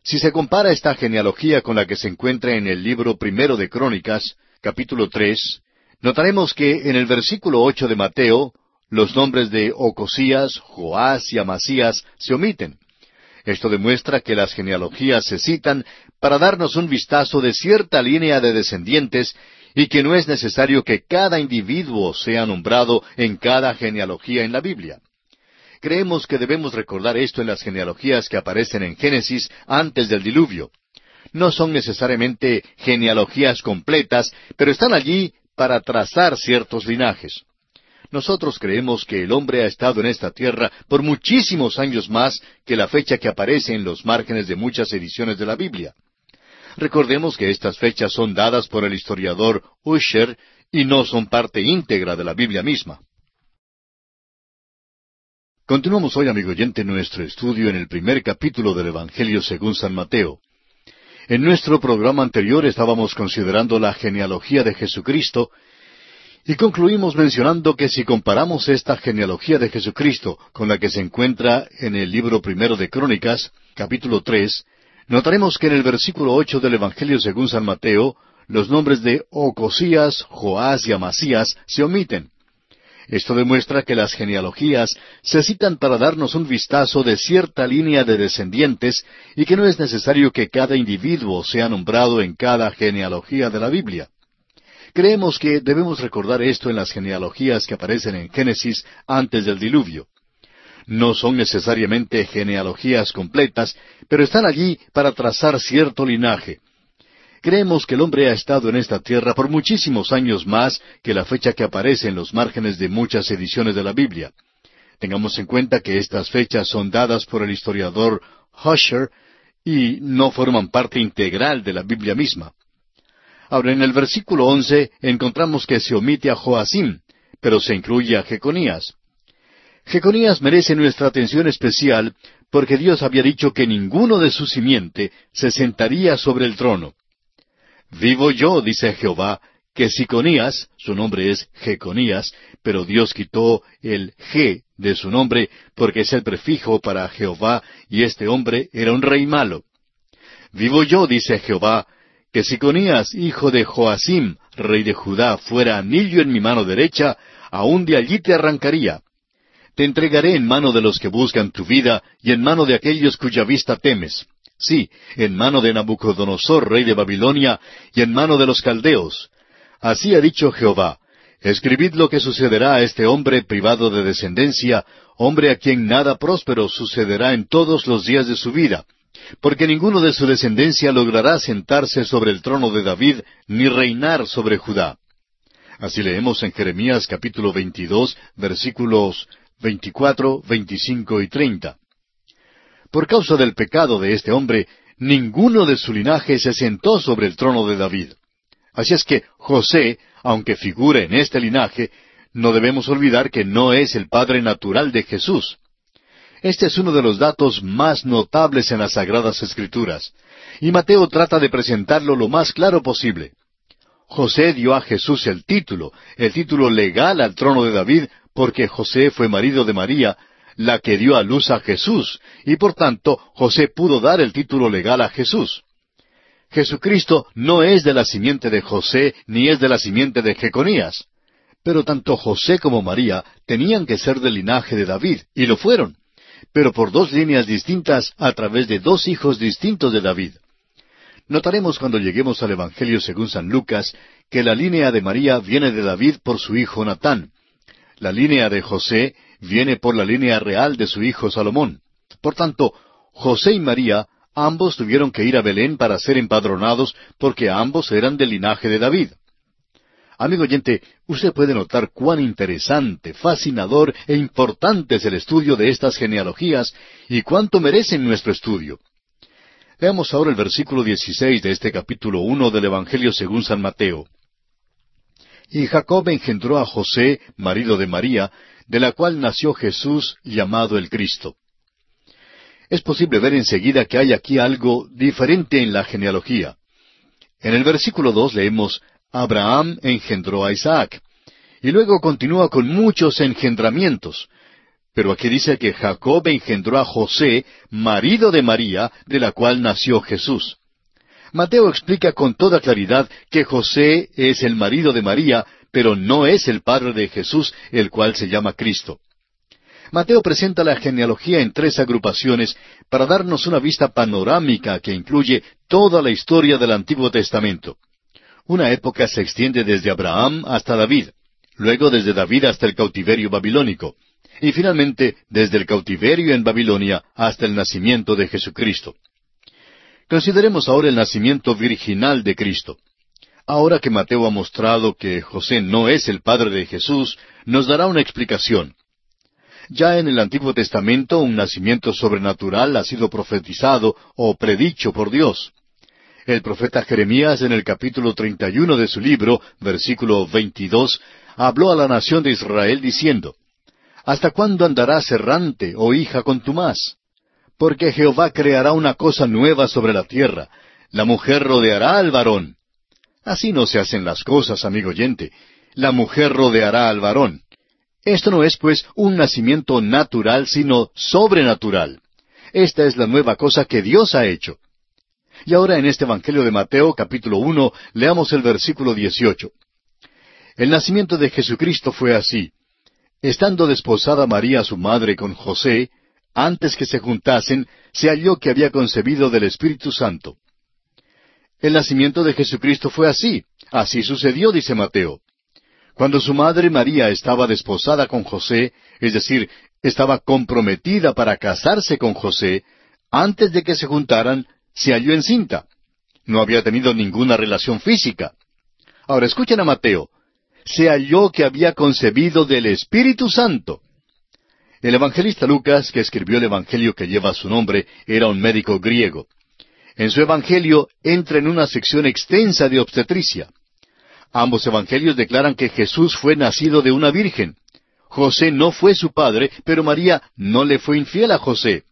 Si se compara esta genealogía con la que se encuentra en el libro primero de Crónicas, capítulo tres, notaremos que en el versículo ocho de Mateo los nombres de Ocosías, Joás y Amasías se omiten. Esto demuestra que las genealogías se citan para darnos un vistazo de cierta línea de descendientes y que no es necesario que cada individuo sea nombrado en cada genealogía en la Biblia. Creemos que debemos recordar esto en las genealogías que aparecen en Génesis antes del diluvio. No son necesariamente genealogías completas, pero están allí para trazar ciertos linajes. Nosotros creemos que el hombre ha estado en esta tierra por muchísimos años más que la fecha que aparece en los márgenes de muchas ediciones de la Biblia. Recordemos que estas fechas son dadas por el historiador Usher y no son parte íntegra de la Biblia misma. Continuamos hoy, amigo oyente, nuestro estudio en el primer capítulo del Evangelio según San Mateo. En nuestro programa anterior estábamos considerando la genealogía de Jesucristo y concluimos mencionando que si comparamos esta genealogía de Jesucristo con la que se encuentra en el libro primero de Crónicas, capítulo tres, notaremos que en el versículo ocho del Evangelio según San Mateo, los nombres de Ocosías, Joás y Amasías se omiten. Esto demuestra que las genealogías se citan para darnos un vistazo de cierta línea de descendientes y que no es necesario que cada individuo sea nombrado en cada genealogía de la Biblia. Creemos que debemos recordar esto en las genealogías que aparecen en Génesis antes del diluvio. No son necesariamente genealogías completas, pero están allí para trazar cierto linaje. Creemos que el hombre ha estado en esta tierra por muchísimos años más que la fecha que aparece en los márgenes de muchas ediciones de la Biblia. Tengamos en cuenta que estas fechas son dadas por el historiador Husher y no forman parte integral de la Biblia misma. Ahora, en el versículo once encontramos que se omite a Joacim, pero se incluye a Jeconías. Jeconías merece nuestra atención especial porque Dios había dicho que ninguno de su simiente se sentaría sobre el trono. Vivo yo, dice Jehová, que Siconías, su nombre es Jeconías, pero Dios quitó el G de su nombre porque es el prefijo para Jehová y este hombre era un rey malo. Vivo yo, dice Jehová, que Siconías, hijo de Joacim, rey de Judá, fuera anillo en mi mano derecha, aún de allí te arrancaría. Te entregaré en mano de los que buscan tu vida y en mano de aquellos cuya vista temes. Sí, en mano de Nabucodonosor, rey de Babilonia, y en mano de los caldeos. Así ha dicho Jehová. Escribid lo que sucederá a este hombre privado de descendencia, hombre a quien nada próspero sucederá en todos los días de su vida porque ninguno de su descendencia logrará sentarse sobre el trono de David ni reinar sobre Judá. Así leemos en Jeremías capítulo 22, versículos 24, 25 y 30. Por causa del pecado de este hombre, ninguno de su linaje se sentó sobre el trono de David. Así es que José, aunque figure en este linaje, no debemos olvidar que no es el padre natural de Jesús. Este es uno de los datos más notables en las Sagradas Escrituras, y Mateo trata de presentarlo lo más claro posible. José dio a Jesús el título, el título legal al trono de David, porque José fue marido de María, la que dio a luz a Jesús, y por tanto José pudo dar el título legal a Jesús. Jesucristo no es de la simiente de José, ni es de la simiente de Jeconías. Pero tanto José como María tenían que ser del linaje de David, y lo fueron pero por dos líneas distintas a través de dos hijos distintos de David. Notaremos cuando lleguemos al Evangelio según San Lucas que la línea de María viene de David por su hijo Natán. La línea de José viene por la línea real de su hijo Salomón. Por tanto, José y María ambos tuvieron que ir a Belén para ser empadronados porque ambos eran del linaje de David. Amigo oyente, usted puede notar cuán interesante, fascinador e importante es el estudio de estas genealogías y cuánto merecen nuestro estudio. Veamos ahora el versículo 16 de este capítulo 1 del Evangelio según San Mateo. Y Jacob engendró a José, marido de María, de la cual nació Jesús llamado el Cristo. Es posible ver enseguida que hay aquí algo diferente en la genealogía. En el versículo dos leemos Abraham engendró a Isaac. Y luego continúa con muchos engendramientos. Pero aquí dice que Jacob engendró a José, marido de María, de la cual nació Jesús. Mateo explica con toda claridad que José es el marido de María, pero no es el padre de Jesús, el cual se llama Cristo. Mateo presenta la genealogía en tres agrupaciones para darnos una vista panorámica que incluye toda la historia del Antiguo Testamento. Una época se extiende desde Abraham hasta David, luego desde David hasta el cautiverio babilónico, y finalmente desde el cautiverio en Babilonia hasta el nacimiento de Jesucristo. Consideremos ahora el nacimiento virginal de Cristo. Ahora que Mateo ha mostrado que José no es el padre de Jesús, nos dará una explicación. Ya en el Antiguo Testamento un nacimiento sobrenatural ha sido profetizado o predicho por Dios. El profeta Jeremías en el capítulo 31 de su libro, versículo 22, habló a la nación de Israel diciendo, ¿Hasta cuándo andarás errante, oh hija contumaz? Porque Jehová creará una cosa nueva sobre la tierra, la mujer rodeará al varón. Así no se hacen las cosas, amigo oyente. La mujer rodeará al varón. Esto no es, pues, un nacimiento natural, sino sobrenatural. Esta es la nueva cosa que Dios ha hecho. Y ahora en este Evangelio de Mateo, capítulo uno, leamos el versículo dieciocho. El nacimiento de Jesucristo fue así. Estando desposada María su madre con José, antes que se juntasen, se halló que había concebido del Espíritu Santo. El nacimiento de Jesucristo fue así. Así sucedió, dice Mateo. Cuando su madre María estaba desposada con José, es decir, estaba comprometida para casarse con José, antes de que se juntaran, se halló encinta. No había tenido ninguna relación física. Ahora escuchen a Mateo. Se halló que había concebido del Espíritu Santo. El evangelista Lucas, que escribió el Evangelio que lleva su nombre, era un médico griego. En su Evangelio entra en una sección extensa de obstetricia. Ambos evangelios declaran que Jesús fue nacido de una virgen. José no fue su padre, pero María no le fue infiel a José.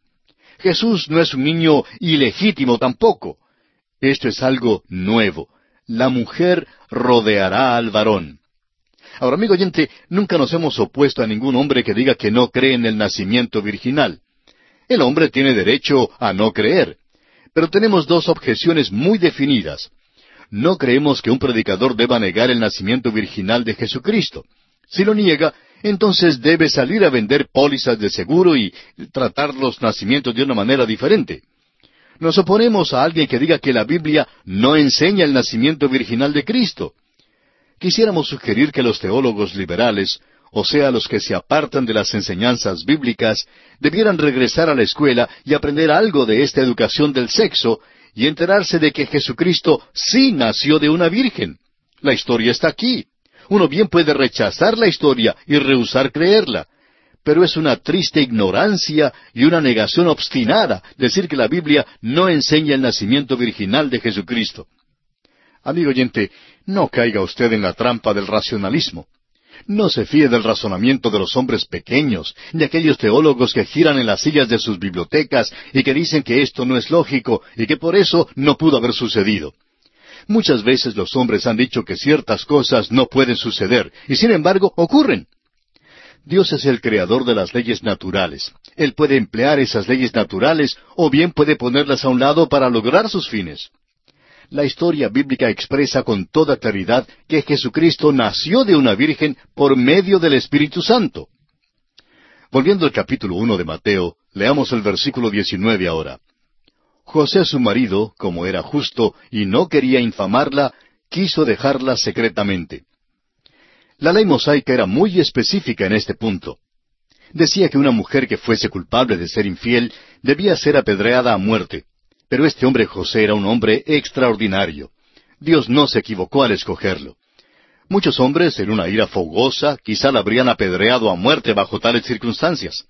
Jesús no es un niño ilegítimo tampoco. Esto es algo nuevo. La mujer rodeará al varón. Ahora, amigo oyente, nunca nos hemos opuesto a ningún hombre que diga que no cree en el nacimiento virginal. El hombre tiene derecho a no creer. Pero tenemos dos objeciones muy definidas no creemos que un predicador deba negar el nacimiento virginal de Jesucristo. Si lo niega, entonces debe salir a vender pólizas de seguro y tratar los nacimientos de una manera diferente. Nos oponemos a alguien que diga que la Biblia no enseña el nacimiento virginal de Cristo. Quisiéramos sugerir que los teólogos liberales, o sea, los que se apartan de las enseñanzas bíblicas, debieran regresar a la escuela y aprender algo de esta educación del sexo y enterarse de que Jesucristo sí nació de una virgen. La historia está aquí. Uno bien puede rechazar la historia y rehusar creerla, pero es una triste ignorancia y una negación obstinada decir que la Biblia no enseña el nacimiento virginal de Jesucristo. Amigo oyente, no caiga usted en la trampa del racionalismo. No se fíe del razonamiento de los hombres pequeños, de aquellos teólogos que giran en las sillas de sus bibliotecas y que dicen que esto no es lógico y que por eso no pudo haber sucedido. Muchas veces los hombres han dicho que ciertas cosas no pueden suceder, y sin embargo ocurren. Dios es el creador de las leyes naturales. Él puede emplear esas leyes naturales o bien puede ponerlas a un lado para lograr sus fines la historia bíblica expresa con toda claridad que Jesucristo nació de una virgen por medio del Espíritu Santo. Volviendo al capítulo uno de Mateo, leamos el versículo diecinueve ahora. José su marido, como era justo y no quería infamarla, quiso dejarla secretamente. La ley mosaica era muy específica en este punto. Decía que una mujer que fuese culpable de ser infiel debía ser apedreada a muerte. Pero este hombre José era un hombre extraordinario. Dios no se equivocó al escogerlo. Muchos hombres, en una ira fogosa, quizá la habrían apedreado a muerte bajo tales circunstancias.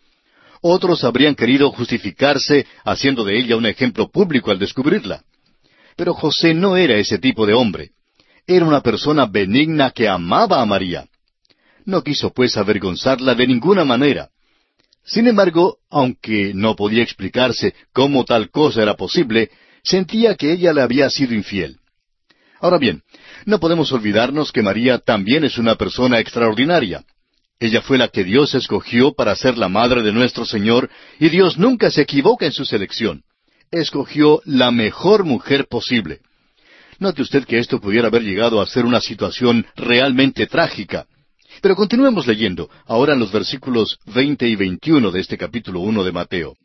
Otros habrían querido justificarse haciendo de ella un ejemplo público al descubrirla. Pero José no era ese tipo de hombre. Era una persona benigna que amaba a María. No quiso pues avergonzarla de ninguna manera. Sin embargo, aunque no podía explicarse cómo tal cosa era posible, sentía que ella le había sido infiel. Ahora bien, no podemos olvidarnos que María también es una persona extraordinaria. Ella fue la que Dios escogió para ser la madre de nuestro Señor, y Dios nunca se equivoca en su selección. Escogió la mejor mujer posible. Note usted que esto pudiera haber llegado a ser una situación realmente trágica. Pero continuemos leyendo, ahora en los versículos veinte y veintiuno de este capítulo uno de Mateo.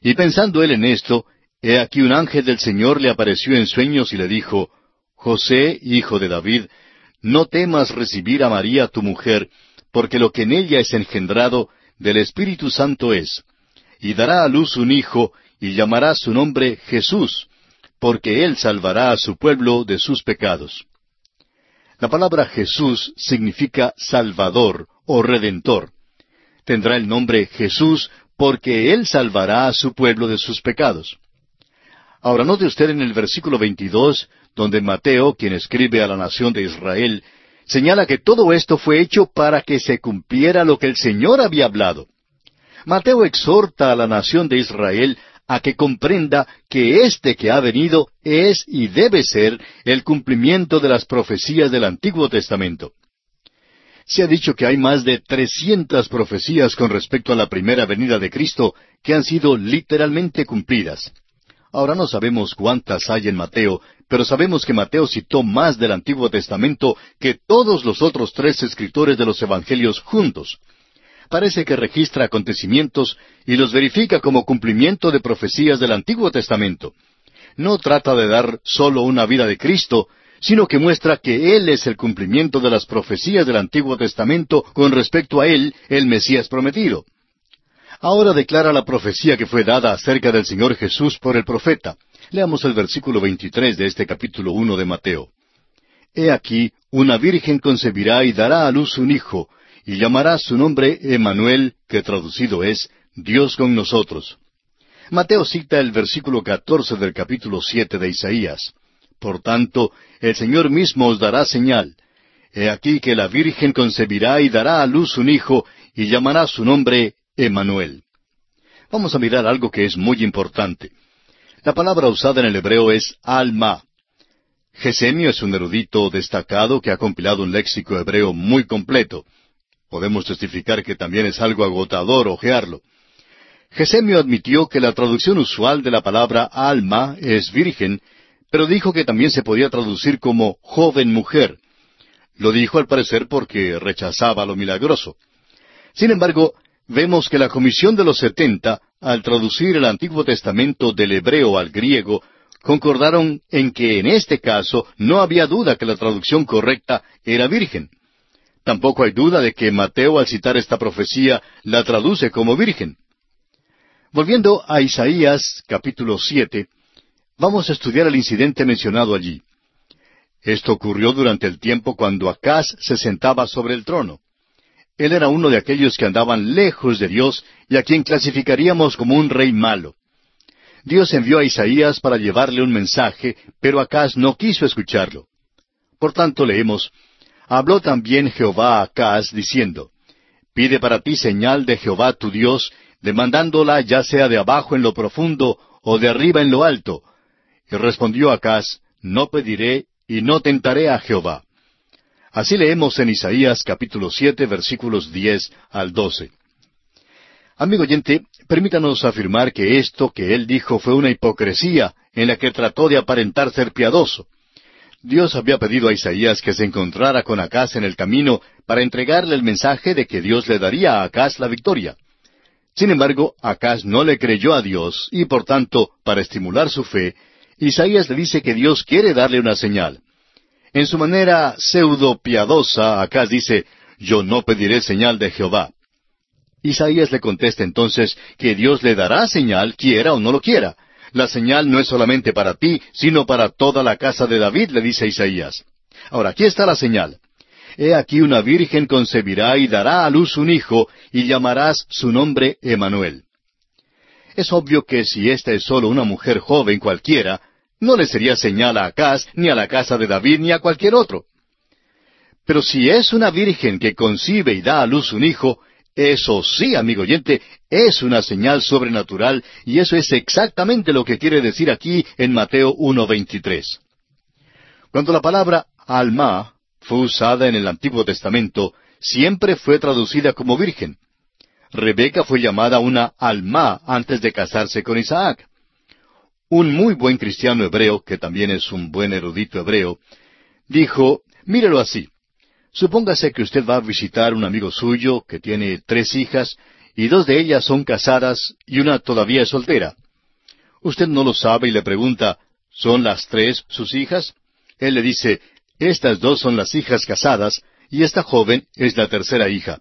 Y pensando él en esto, he aquí un ángel del Señor le apareció en sueños y le dijo, José, hijo de David, no temas recibir a María tu mujer, porque lo que en ella es engendrado del Espíritu Santo es, y dará a luz un hijo, y llamará su nombre Jesús, porque él salvará a su pueblo de sus pecados. La palabra Jesús significa Salvador o Redentor. Tendrá el nombre Jesús porque Él salvará a su pueblo de sus pecados. Ahora note usted en el versículo 22, donde Mateo, quien escribe a la nación de Israel, señala que todo esto fue hecho para que se cumpliera lo que el Señor había hablado. Mateo exhorta a la nación de Israel a que comprenda que este que ha venido es y debe ser el cumplimiento de las profecías del Antiguo Testamento. Se ha dicho que hay más de trescientas profecías con respecto a la primera venida de Cristo que han sido literalmente cumplidas. Ahora no sabemos cuántas hay en Mateo, pero sabemos que Mateo citó más del Antiguo Testamento que todos los otros tres escritores de los Evangelios juntos parece que registra acontecimientos y los verifica como cumplimiento de profecías del Antiguo Testamento. No trata de dar solo una vida de Cristo, sino que muestra que Él es el cumplimiento de las profecías del Antiguo Testamento con respecto a Él, el Mesías prometido. Ahora declara la profecía que fue dada acerca del Señor Jesús por el profeta. Leamos el versículo 23 de este capítulo 1 de Mateo. He aquí, una virgen concebirá y dará a luz un hijo, y llamará su nombre Emmanuel, que traducido es Dios con nosotros. Mateo cita el versículo catorce del capítulo siete de Isaías. Por tanto, el Señor mismo os dará señal. He aquí que la Virgen concebirá y dará a luz un hijo, y llamará su nombre Emmanuel. Vamos a mirar algo que es muy importante. La palabra usada en el hebreo es alma. Gesemio es un erudito destacado que ha compilado un léxico hebreo muy completo. Podemos testificar que también es algo agotador ojearlo. Gesemio admitió que la traducción usual de la palabra alma es virgen, pero dijo que también se podía traducir como joven mujer. Lo dijo al parecer porque rechazaba lo milagroso. Sin embargo, vemos que la Comisión de los Setenta, al traducir el Antiguo Testamento del hebreo al griego, concordaron en que en este caso no había duda que la traducción correcta era virgen. Tampoco hay duda de que Mateo al citar esta profecía la traduce como virgen. Volviendo a Isaías capítulo siete, vamos a estudiar el incidente mencionado allí. Esto ocurrió durante el tiempo cuando Acaz se sentaba sobre el trono. Él era uno de aquellos que andaban lejos de Dios y a quien clasificaríamos como un rey malo. Dios envió a Isaías para llevarle un mensaje, pero Acaz no quiso escucharlo. Por tanto leemos, Habló también Jehová a Acaz, diciendo, Pide para ti señal de Jehová tu Dios, demandándola ya sea de abajo en lo profundo o de arriba en lo alto. Y respondió Acaz, No pediré y no tentaré a Jehová. Así leemos en Isaías capítulo siete versículos diez al doce. Amigo oyente, permítanos afirmar que esto que él dijo fue una hipocresía en la que trató de aparentar ser piadoso. Dios había pedido a Isaías que se encontrara con Acaz en el camino para entregarle el mensaje de que Dios le daría a Acaz la victoria. Sin embargo, Acaz no le creyó a Dios y por tanto, para estimular su fe, Isaías le dice que Dios quiere darle una señal. En su manera pseudo piadosa, Acaz dice, Yo no pediré señal de Jehová. Isaías le contesta entonces que Dios le dará señal, quiera o no lo quiera, la señal no es solamente para ti, sino para toda la casa de David, le dice Isaías. Ahora, aquí está la señal. He aquí una virgen concebirá y dará a luz un hijo, y llamarás su nombre Emanuel. Es obvio que si esta es solo una mujer joven cualquiera, no le sería señal a Acaz, ni a la casa de David, ni a cualquier otro. Pero si es una virgen que concibe y da a luz un hijo, eso sí, amigo oyente, es una señal sobrenatural y eso es exactamente lo que quiere decir aquí en Mateo 1.23. Cuando la palabra alma fue usada en el Antiguo Testamento, siempre fue traducida como virgen. Rebeca fue llamada una alma antes de casarse con Isaac. Un muy buen cristiano hebreo, que también es un buen erudito hebreo, dijo, mírelo así. Supóngase que usted va a visitar un amigo suyo que tiene tres hijas y dos de ellas son casadas y una todavía es soltera. Usted no lo sabe y le pregunta, ¿son las tres sus hijas? Él le dice, estas dos son las hijas casadas y esta joven es la tercera hija.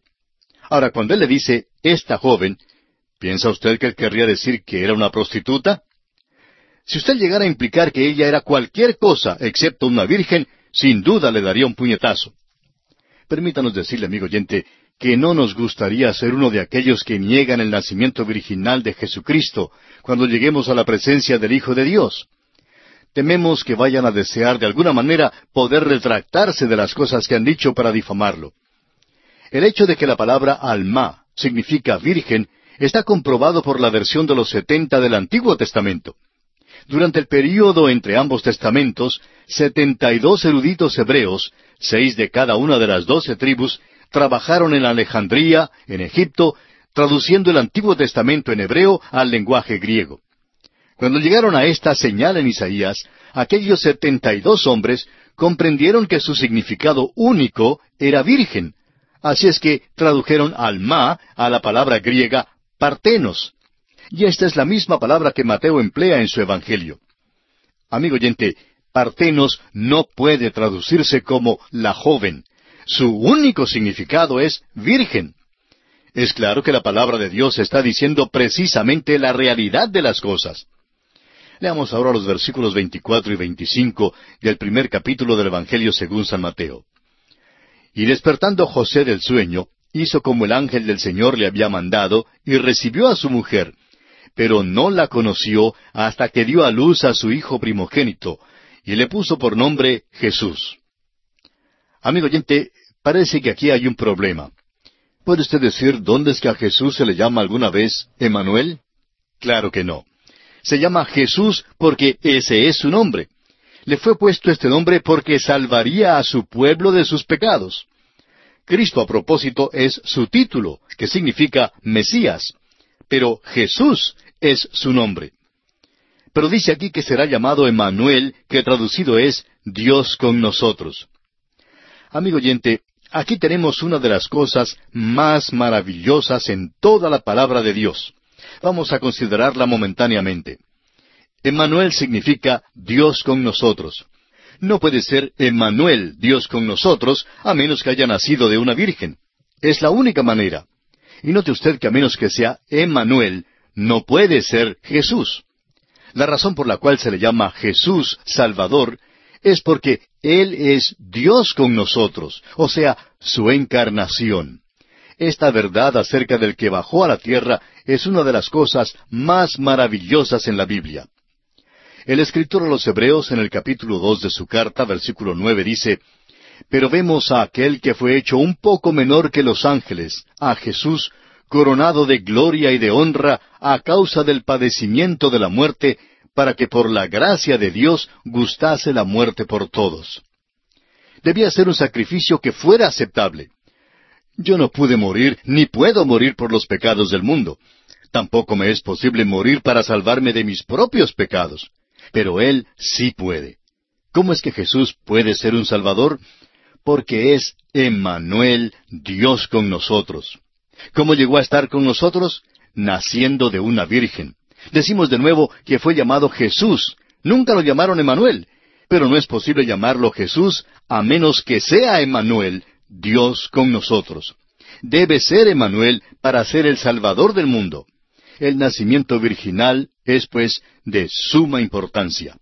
Ahora, cuando él le dice, esta joven, ¿piensa usted que él querría decir que era una prostituta? Si usted llegara a implicar que ella era cualquier cosa excepto una virgen, sin duda le daría un puñetazo. Permítanos decirle, amigo oyente, que no nos gustaría ser uno de aquellos que niegan el nacimiento virginal de Jesucristo cuando lleguemos a la presencia del Hijo de Dios. Tememos que vayan a desear de alguna manera poder retractarse de las cosas que han dicho para difamarlo. El hecho de que la palabra alma significa virgen está comprobado por la versión de los setenta del Antiguo Testamento. Durante el período entre ambos testamentos, setenta y dos eruditos hebreos, seis de cada una de las doce tribus, trabajaron en Alejandría, en Egipto, traduciendo el Antiguo Testamento en hebreo al lenguaje griego. Cuando llegaron a esta señal en Isaías, aquellos setenta y dos hombres comprendieron que su significado único era virgen. Así es que tradujeron alma a la palabra griega partenos. Y esta es la misma palabra que Mateo emplea en su Evangelio. Amigo oyente, partenos no puede traducirse como la joven, su único significado es virgen. Es claro que la palabra de Dios está diciendo precisamente la realidad de las cosas. Leamos ahora los versículos 24 y 25 del primer capítulo del Evangelio según San Mateo. Y despertando José del sueño, hizo como el ángel del Señor le había mandado, y recibió a su mujer, pero no la conoció hasta que dio a luz a su hijo primogénito, y le puso por nombre Jesús. Amigo oyente, parece que aquí hay un problema. ¿Puede usted decir dónde es que a Jesús se le llama alguna vez Emanuel? Claro que no. Se llama Jesús porque ese es su nombre. Le fue puesto este nombre porque salvaría a su pueblo de sus pecados. Cristo a propósito es su título, que significa Mesías. Pero Jesús es su nombre. Pero dice aquí que será llamado Emanuel, que traducido es Dios con nosotros. Amigo oyente, aquí tenemos una de las cosas más maravillosas en toda la palabra de Dios. Vamos a considerarla momentáneamente. Emmanuel significa Dios con nosotros. No puede ser Emmanuel, Dios con nosotros, a menos que haya nacido de una virgen. Es la única manera. Y note usted que a menos que sea Emmanuel, no puede ser Jesús. La razón por la cual se le llama Jesús Salvador es porque Él es Dios con nosotros, o sea, su encarnación. Esta verdad acerca del que bajó a la tierra es una de las cosas más maravillosas en la Biblia. El escritor a los Hebreos en el capítulo dos de su carta, versículo nueve, dice, Pero vemos a aquel que fue hecho un poco menor que los ángeles, a Jesús, coronado de gloria y de honra a causa del padecimiento de la muerte, para que por la gracia de Dios gustase la muerte por todos. Debía ser un sacrificio que fuera aceptable. Yo no pude morir, ni puedo morir por los pecados del mundo. Tampoco me es posible morir para salvarme de mis propios pecados. Pero Él sí puede. ¿Cómo es que Jesús puede ser un Salvador? Porque es Emmanuel, Dios con nosotros. ¿Cómo llegó a estar con nosotros? Naciendo de una virgen. Decimos de nuevo que fue llamado Jesús. Nunca lo llamaron Emanuel. Pero no es posible llamarlo Jesús a menos que sea Emanuel, Dios con nosotros. Debe ser Emanuel para ser el Salvador del mundo. El nacimiento virginal es, pues, de suma importancia.